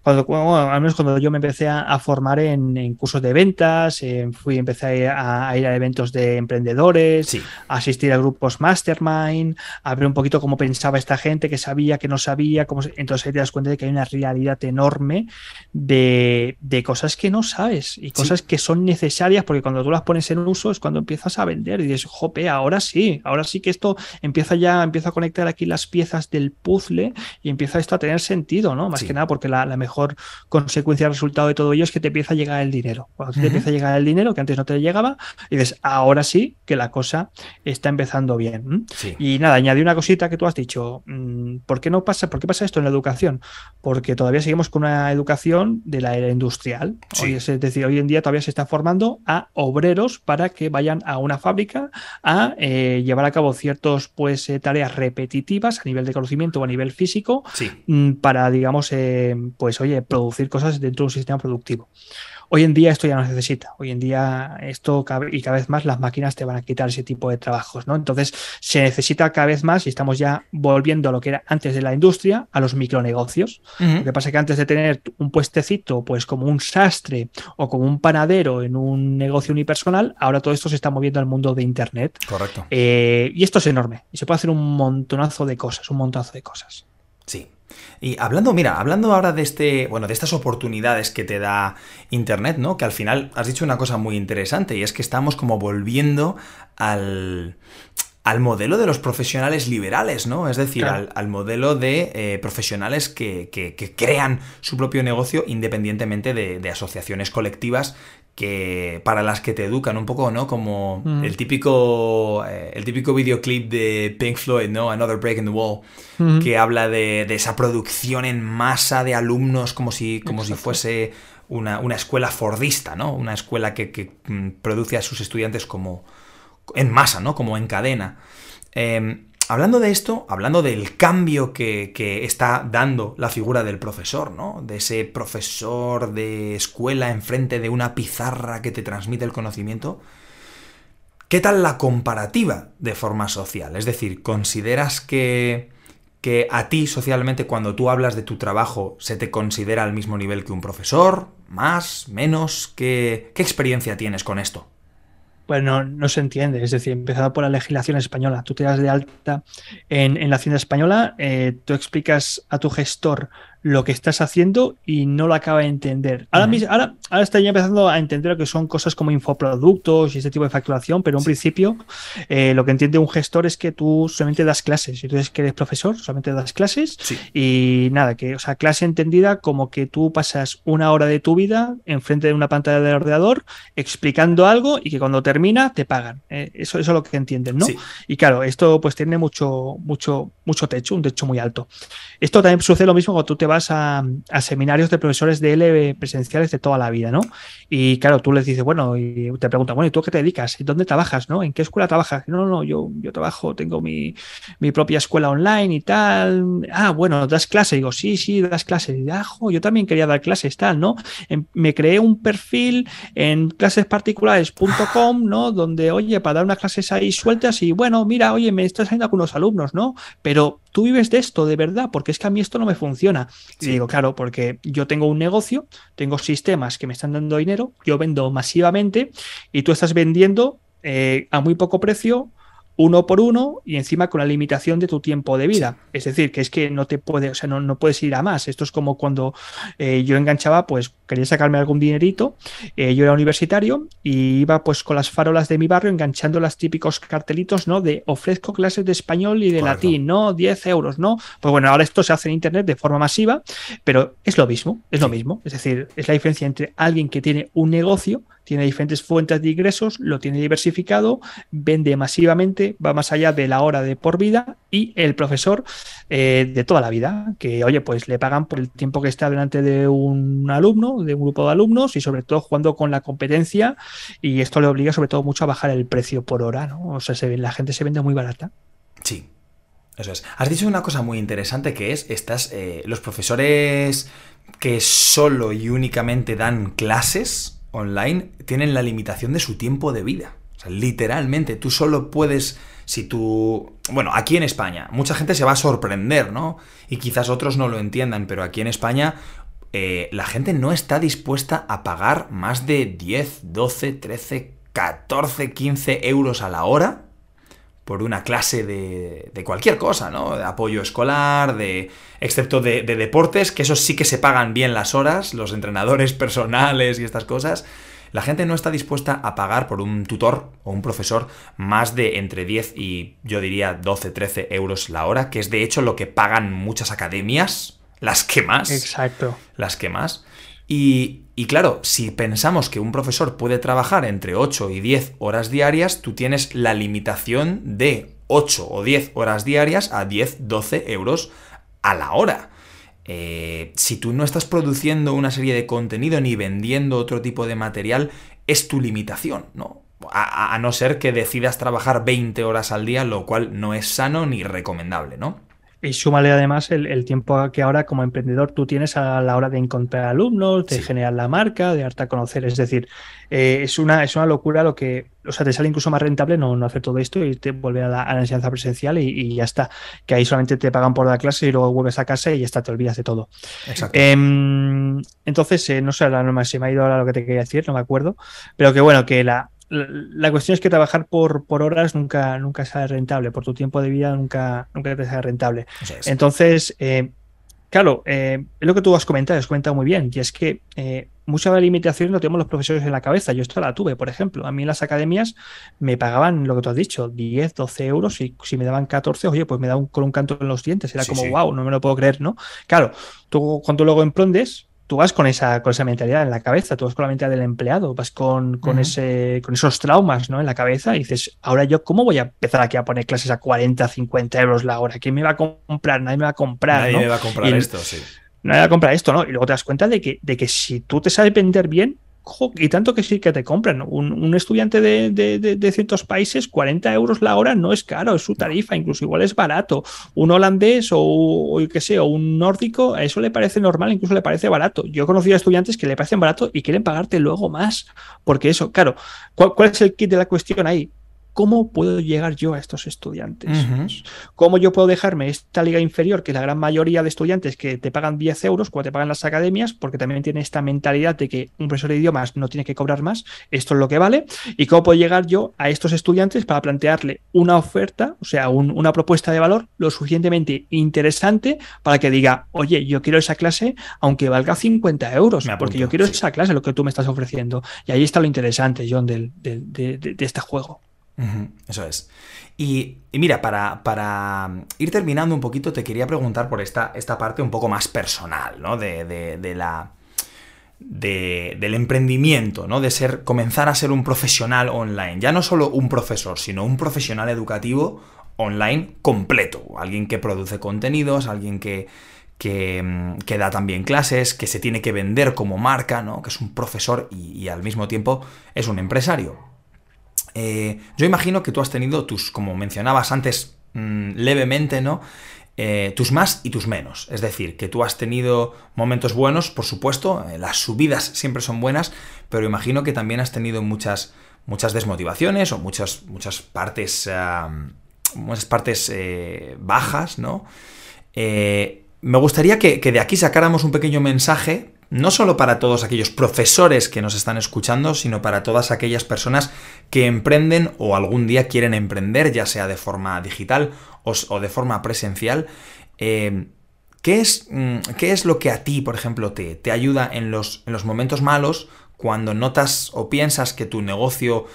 cuando, al menos cuando yo me empecé a, formar en, cursos de ventas, fui, empecé a, ir a eventos de emprendedores, a asistir a grupos mastermind, a ver un poquito cómo pensaba esta gente, que sabía, que no sabía, cómo, entonces ahí te das cuenta de que hay una realidad enorme de, cosas que no sabes y cosas que son necesarias porque cuando tú las pones en uso es cuando empiezas a vender y dices, jope, ahora sí, ahora sí que esto empieza ya, empieza a conectar aquí las piezas del puzzle y empieza esto a tener sentido, ¿no? Más que nada porque la, la mejor mejor consecuencia, resultado de todo ello es que te empieza a llegar el dinero. Cuando te empieza a llegar el dinero, que antes no te llegaba, y dices, ahora sí que la cosa está empezando bien. Y nada, añadí una cosita que tú has dicho. Mm, ¿Por qué no pasa? ¿Por qué pasa esto en la educación? Porque todavía seguimos con una educación de la era industrial. es decir, hoy en día todavía se está formando a obreros para que vayan a una fábrica a eh, llevar a cabo ciertas pues, eh, tareas repetitivas a nivel de conocimiento o a nivel físico mm, para, digamos, eh, pues oye, producir cosas dentro de un sistema productivo. Hoy en día esto ya no se necesita. Hoy en día esto y cada vez más las máquinas te van a quitar ese tipo de trabajos, ¿no? Entonces se necesita cada vez más y estamos ya volviendo a lo que era antes de la industria, a los micronegocios. Lo que pasa es que antes de tener un puestecito, pues como un sastre o como un panadero en un negocio unipersonal, ahora todo esto se está moviendo al mundo de Internet. Correcto. Eh, y esto es enorme y se puede hacer un montonazo de cosas, un montonazo de cosas. Y hablando, mira, hablando ahora de este, bueno, de estas oportunidades que te da Internet, ¿no? Que al final has dicho una cosa muy interesante y es que estamos como volviendo al, al modelo de los profesionales liberales, ¿no? Es decir, al, modelo de eh, profesionales que, que, crean su propio negocio independientemente de, de asociaciones colectivas que para las que te educan un poco, ¿no? Como mm. el típico eh, el típico videoclip de Pink Floyd, ¿no? Another Break in the Wall, mm. que habla de, esa producción en masa de alumnos como si, como si fuese una, escuela fordista, ¿no? Una escuela que, mm, produce a sus estudiantes como en masa, ¿no? Como en cadena. Em, Hablando de esto, hablando del cambio que, está dando la figura del profesor, ¿no? De ese profesor de escuela enfrente de una pizarra que te transmite el conocimiento, ¿qué tal la comparativa de forma social? Es decir, ¿consideras que, que a ti socialmente cuando tú hablas de tu trabajo se te considera al mismo nivel que un profesor? ¿Más? ¿Menos? ¿Qué, qué experiencia tienes con esto? Pues no, se entiende. Es decir, empezado por la legislación española. Tú te das de alta en, en la Hacienda Española, eh, tú explicas a tu gestor lo que estás haciendo y no lo acaba de entender. Ahora, ahora está ya empezando a entender lo que son cosas como infoproductos y ese tipo de facturación, pero en principio eh, lo que entiende un gestor es que tú solamente das clases. Y tú que eres profesor, solamente das clases y nada, que, o sea, clase entendida como que tú pasas una hora de tu vida enfrente de una pantalla del ordenador explicando algo y que cuando termina te pagan. Eh, eso, eso es lo que entienden, ¿no? Y claro, esto pues tiene mucho, mucho, mucho techo, un techo muy alto. Esto también sucede lo mismo cuando tú te vas a, seminarios de profesores de L presenciales de toda la vida, ¿no? Y claro, tú les dices, bueno, y te preguntan, bueno, ¿y tú qué te dedicas? ¿Y dónde trabajas? ¿no? ¿En qué escuela trabajas? No, no, yo, yo trabajo, tengo mi, propia escuela online y tal. Ah, bueno, das clases. Digo, sí, sí, das clases. Y, ah, yo también quería dar clases, tal, ¿no? Em, me creé un perfil en clasesparticulares.com, ¿no? Donde, oye, para dar unas clases ahí sueltas y bueno, mira, oye, me estás saliendo con unos alumnos, ¿no? Pero tú vives de esto, de verdad, porque es que a mí esto no me funciona. Y digo, claro, porque yo tengo un negocio, tengo sistemas que me están dando dinero, yo vendo masivamente y tú estás vendiendo eh, a muy poco precio uno por uno y encima con la limitación de tu tiempo de vida. Es decir, que es que no te puede, o sea, no, no puedes ir a más. Esto es como cuando eh, yo enganchaba, pues quería sacarme algún dinerito, eh, yo era universitario y iba pues con las farolas de mi barrio enganchando los típicos cartelitos, ¿no? De ofrezco clases de español y de latín, ¿no? 10 euros, ¿no? Pues bueno, ahora esto se hace en internet de forma masiva, pero es lo mismo, es lo mismo. Es decir, es la diferencia entre alguien que tiene un negocio tiene diferentes fuentes de ingresos, lo tiene diversificado, vende masivamente, va más allá de la hora de por vida y el profesor eh, de toda la vida, que oye, pues le pagan por el tiempo que está delante de un alumno, de un grupo de alumnos y sobre todo jugando con la competencia y esto le obliga sobre todo mucho a bajar el precio por hora, ¿no? O sea, se, la gente se vende muy barata. Sí, eso es. Has dicho una cosa muy interesante que es, estas, eh, los profesores que solo y únicamente dan clases, online tienen la limitación de su tiempo de vida. O sea, literalmente, tú solo puedes, si tú... Bueno, aquí en España, mucha gente se va a sorprender, ¿no? Y quizás otros no lo entiendan, pero aquí en España eh, la gente no está dispuesta a pagar más de 10, 12, 13, 14, 15 euros a la hora por una clase de, de, cualquier cosa, ¿no? De apoyo escolar, de. excepto de, de, deportes, que esos sí que se pagan bien las horas, los entrenadores *laughs* personales y estas cosas. La gente no está dispuesta a pagar por un tutor o un profesor más de entre 10 y yo diría 12, 13 euros la hora, que es de hecho lo que pagan muchas academias, las que más. Exacto. Las que más. Y, y, claro, si pensamos que un profesor puede trabajar entre 8 y 10 horas diarias, tú tienes la limitación de 8 o 10 horas diarias a 10, 12 euros a la hora. Eh, si tú no estás produciendo una serie de contenido ni vendiendo otro tipo de material, es tu limitación, ¿no? A, a no ser que decidas trabajar 20 horas al día, lo cual no es sano ni recomendable, ¿no? Y súmale además el, el, tiempo que ahora como emprendedor tú tienes a la hora de encontrar alumnos, de sí. generar la marca, de darte a conocer. Es decir, eh, es, una, es una locura lo que, o sea, te sale incluso más rentable no, no hacer todo esto y te vuelve a la, a la enseñanza presencial y, y, ya está. Que ahí solamente te pagan por la clase y luego vuelves a casa y ya está, te olvidas de todo. Exacto. Eh, entonces, eh, no sé, la, se me ha ido ahora lo que te quería decir, no me acuerdo. Pero que bueno, que la, la cuestión es que trabajar por, por horas nunca, nunca sale rentable, por tu tiempo de vida nunca, nunca te sale rentable. Es. Entonces, eh, claro, eh, es lo que tú has comentado, has comentado muy bien, y es que eh, muchas limitaciones lo tenemos los profesores en la cabeza. Yo esto la tuve, por ejemplo. A mí en las academias me pagaban lo que tú has dicho, 10, 12 euros, y si me daban 14, oye, pues me da un, con un canto en los dientes. Era sí, como, sí. wow, no me lo puedo creer, ¿no? Claro, tú cuando luego emprendes, tú vas con esa, con esa mentalidad en la cabeza, tú vas con la mentalidad del empleado, vas con, con, uh -huh. ese, con esos traumas ¿no? en la cabeza y dices, ahora yo, ¿cómo voy a empezar aquí a poner clases a 40, 50 euros la hora? ¿Quién me va a comprar? Nadie me va a comprar. Nadie ¿no? me va a comprar y, esto, sí. Nadie va a comprar esto, ¿no? Y luego te das cuenta de que, de que si tú te sabes vender bien, y tanto que sí que te compran. Un, un estudiante de, de, de, de, ciertos países, 40 euros la hora no es caro, es su tarifa, incluso igual es barato. Un holandés o, o qué sé, o un nórdico, a eso le parece normal, incluso le parece barato. Yo he conocido a estudiantes que le parecen barato y quieren pagarte luego más, porque eso, claro, ¿cuál, cuál es el kit de la cuestión ahí? ¿Cómo puedo llegar yo a estos estudiantes? Uh -huh. ¿Cómo yo puedo dejarme esta liga inferior, que la gran mayoría de estudiantes que te pagan 10 euros cuando te pagan las academias, porque también tiene esta mentalidad de que un profesor de idiomas no tiene que cobrar más, esto es lo que vale, y cómo puedo llegar yo a estos estudiantes para plantearle una oferta, o sea, un, una propuesta de valor lo suficientemente interesante para que diga, oye, yo quiero esa clase aunque valga 50 euros, porque yo quiero esa clase, lo que tú me estás ofreciendo. Y ahí está lo interesante, John, del, del, de, de, de este juego. Eso es. Y, mira, para, para, ir terminando un poquito, te quería preguntar por esta, esta parte un poco más personal, ¿no? De, de, la. De, del emprendimiento, ¿no? De ser, comenzar a ser un profesional online. Ya no solo un profesor, sino un profesional educativo online completo. Alguien que produce contenidos, alguien que, que, que, da también clases, que se tiene que vender como marca, ¿no? Que es un profesor y al mismo tiempo es un empresario. Eh, yo imagino que tú has tenido tus, como mencionabas antes mmm, levemente, ¿no? Eh, tus más y tus menos. Es decir, que tú has tenido momentos buenos, por supuesto, eh, las subidas siempre son buenas, pero imagino que también has tenido muchas, muchas desmotivaciones o muchas, muchas partes, muchas partes bajas, ¿no? Me gustaría que, que, de aquí sacáramos un pequeño mensaje no solo para todos aquellos profesores que nos están escuchando, sino para todas aquellas personas que emprenden o algún día quieren emprender, ya sea de forma digital o, de forma presencial. Eh, ¿qué, es, mm, ¿qué, es, lo que a ti, por ejemplo, te, te ayuda en los, en los momentos malos cuando notas o piensas que tu negocio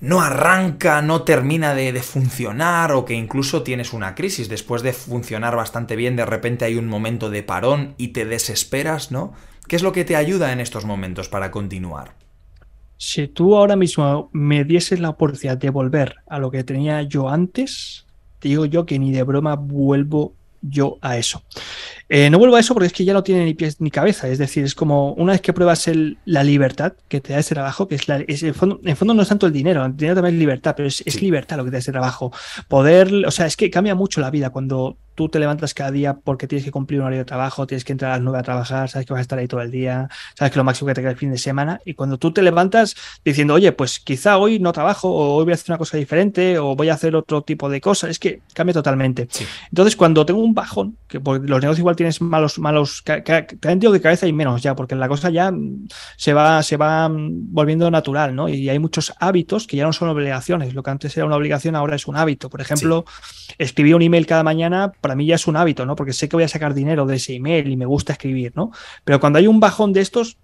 no arranca, no termina de, funcionar o que incluso tienes una crisis. Después de funcionar bastante bien, de repente hay un momento de parón y te desesperas, ¿no? ¿Qué es lo que te ayuda en estos momentos para continuar? Si tú ahora mismo me dieses la oportunidad de volver a lo que tenía yo antes, te digo yo que ni de broma vuelvo yo a eso. Eh, no vuelvo a eso porque es que ya no tiene ni pies ni cabeza. Es decir, es como una vez que pruebas el, la libertad que te da ese trabajo, que es, la, en, fondo, en, fondo, no es tanto el dinero, el dinero también es libertad, pero es, es libertad lo que te da ese trabajo. Poder, o sea, es que cambia mucho la vida cuando tú te levantas cada día porque tienes que cumplir un horario de trabajo, tienes que entrar a las 9 a trabajar, sabes que vas a estar ahí todo el día, sabes que lo máximo que te queda el fin de semana, y cuando tú te levantas diciendo, oye, pues quizá hoy no trabajo, o hoy voy a hacer una cosa diferente, o voy a hacer otro tipo de cosas, es que cambia totalmente. Entonces, cuando tengo un bajón, que los negocios igual tienes malos, malos, también digo de cabeza y menos ya, porque la cosa ya se va, se va volviendo natural, ¿no? Y hay muchos hábitos que ya no son obligaciones, lo que antes era una obligación ahora es un hábito. Por ejemplo, escribir un email cada mañana para mí ya es un hábito, ¿no? Porque sé que voy a sacar dinero de ese email y me gusta escribir, ¿no? Pero cuando hay un bajón de estos,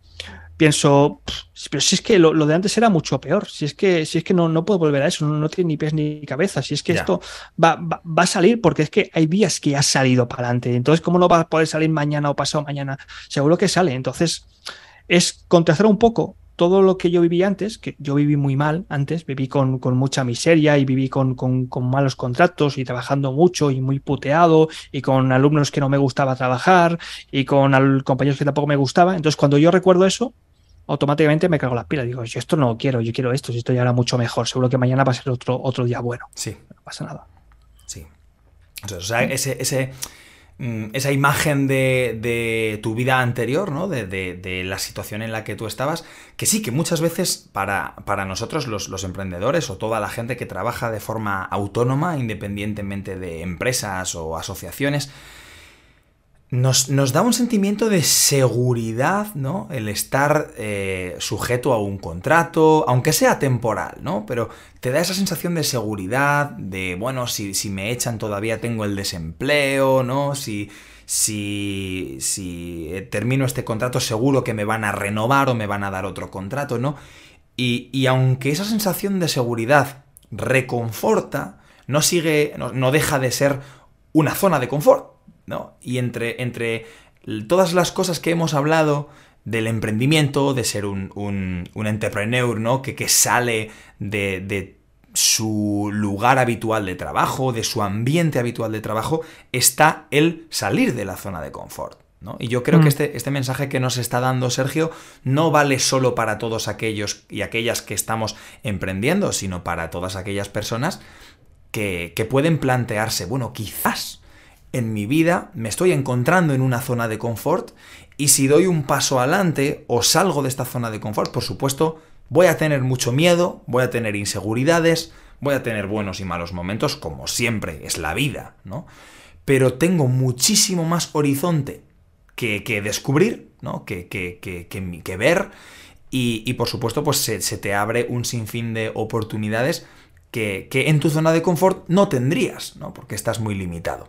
pienso, pero si es que lo, de antes era mucho peor, si es que, si es que no, no puedo volver a eso, no, tiene ni pies ni cabeza, si es que esto va, va, a salir porque es que hay días que ya ha salido para adelante, entonces ¿cómo no va a poder salir mañana o pasado mañana? Seguro que sale, entonces es contrastar un poco todo lo que yo viví antes, que yo viví muy mal antes, viví con, mucha miseria y viví con, malos contratos y trabajando mucho y muy puteado y con alumnos que no me gustaba trabajar y con compañeros que tampoco me gustaba. Entonces, cuando yo recuerdo eso, automáticamente me cago las pilas. Digo, yo esto no lo quiero, yo quiero esto, si esto ya era mucho mejor. Seguro que mañana va a ser otro, otro día bueno. Sí. No pasa nada. Sí. O sea, ese, ese Mm, esa imagen de, tu vida anterior, ¿no? De, la situación en la que tú estabas, que sí, que muchas veces para, para nosotros los, los, emprendedores o toda la gente que trabaja de forma autónoma, independientemente de empresas o asociaciones, nos, da un sentimiento de seguridad, ¿no? El estar eh, sujeto a un contrato, aunque sea temporal, ¿no? Pero te da esa sensación de seguridad, de, bueno, si, si me echan todavía tengo el desempleo, ¿no? Si, si, si termino este contrato seguro que me van a renovar o me van a dar otro contrato, ¿no? Y, y aunque esa sensación de seguridad reconforta, no sigue, no, no deja de ser una zona de confort ¿no? Y entre, entre todas las cosas que hemos hablado del emprendimiento, de ser un, un, entrepreneur, ¿no? Que, que sale de, de, su lugar habitual de trabajo, de su ambiente habitual de trabajo, está el salir de la zona de confort. ¿no? Y yo creo que mm. este, este mensaje que nos está dando Sergio no vale solo para todos aquellos y aquellas que estamos emprendiendo, sino para todas aquellas personas que, que pueden plantearse, bueno, quizás en mi vida me estoy encontrando en una zona de confort y si doy un paso adelante o salgo de esta zona de confort, por supuesto, voy a tener mucho miedo, voy a tener inseguridades, voy a tener buenos y malos momentos, como siempre, es la vida, ¿no? Pero tengo muchísimo más horizonte que, descubrir, ¿no? Que, que, que ver y, por supuesto, pues se, se, te abre un sinfín de oportunidades que, en tu zona de confort no tendrías, ¿no? Porque estás muy limitado.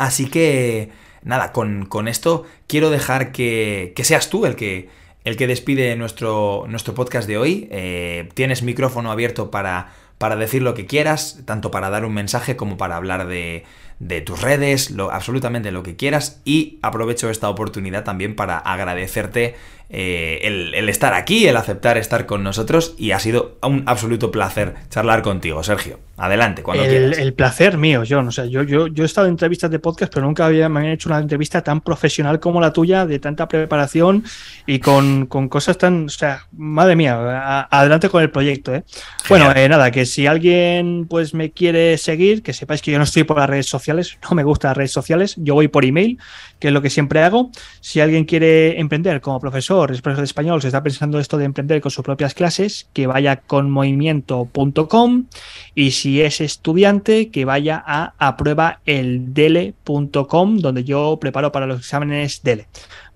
Así que, nada, con, esto quiero dejar que, seas tú el que, el que despide nuestro, nuestro podcast de hoy. Eh, tienes micrófono abierto para, para decir lo que quieras, tanto para dar un mensaje como para hablar de, de tus redes, lo, absolutamente lo que quieras. Y aprovecho esta oportunidad también para agradecerte eh, el, estar aquí, el aceptar estar con nosotros y ha sido un absoluto placer charlar contigo, Sergio. Adelante, cuando el, quieras. El placer mío, John. O sea, yo, yo, yo he estado en entrevistas de podcast, pero nunca había, me habían hecho una entrevista tan profesional como la tuya, de tanta preparación y con, cosas tan. O sea, madre mía, adelante con el proyecto. ¿eh? Bueno, eh, nada, que si alguien pues me quiere seguir, que sepáis que yo no estoy por las redes sociales, no me gustan las redes sociales, yo voy por email, que es lo que siempre hago. Si alguien quiere emprender como profesor, es profesor de español, se está pensando esto de emprender con sus propias clases, que vaya con movimiento.com y si es estudiante, que vaya a apruebaeldele.com, donde yo preparo para los exámenes DELE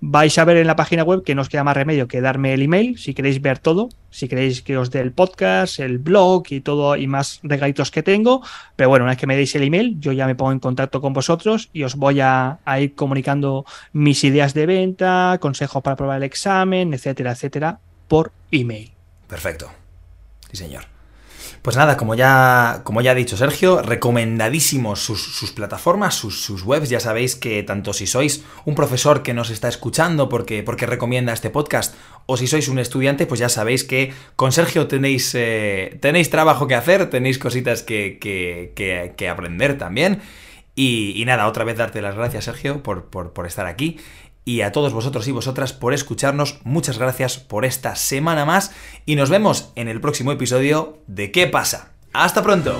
vais a ver en la página web que no os queda más remedio que darme el email si queréis ver todo, si queréis que os dé el podcast, el blog y todo y más regalitos que tengo. Pero bueno, una vez que me deis el email, yo ya me pongo en contacto con vosotros y os voy a, ir comunicando mis ideas de venta, consejos para probar el examen, etcétera, etcétera, por email. Perfecto. Sí, señor. Pues nada, como ya, como ya ha dicho Sergio, recomendadísimos sus, plataformas, sus, webs. Ya sabéis que tanto si sois un profesor que nos está escuchando porque, porque recomienda este podcast, o si sois un estudiante, pues ya sabéis que con Sergio tenéis, eh, tenéis trabajo que hacer, tenéis cositas que, que, aprender también. Y, nada, otra vez darte las gracias, Sergio, por, por, por estar aquí y a todos vosotros y vosotras por escucharnos. Muchas gracias por esta semana más y nos vemos en el próximo episodio de ¿Qué pasa? ¡Hasta pronto!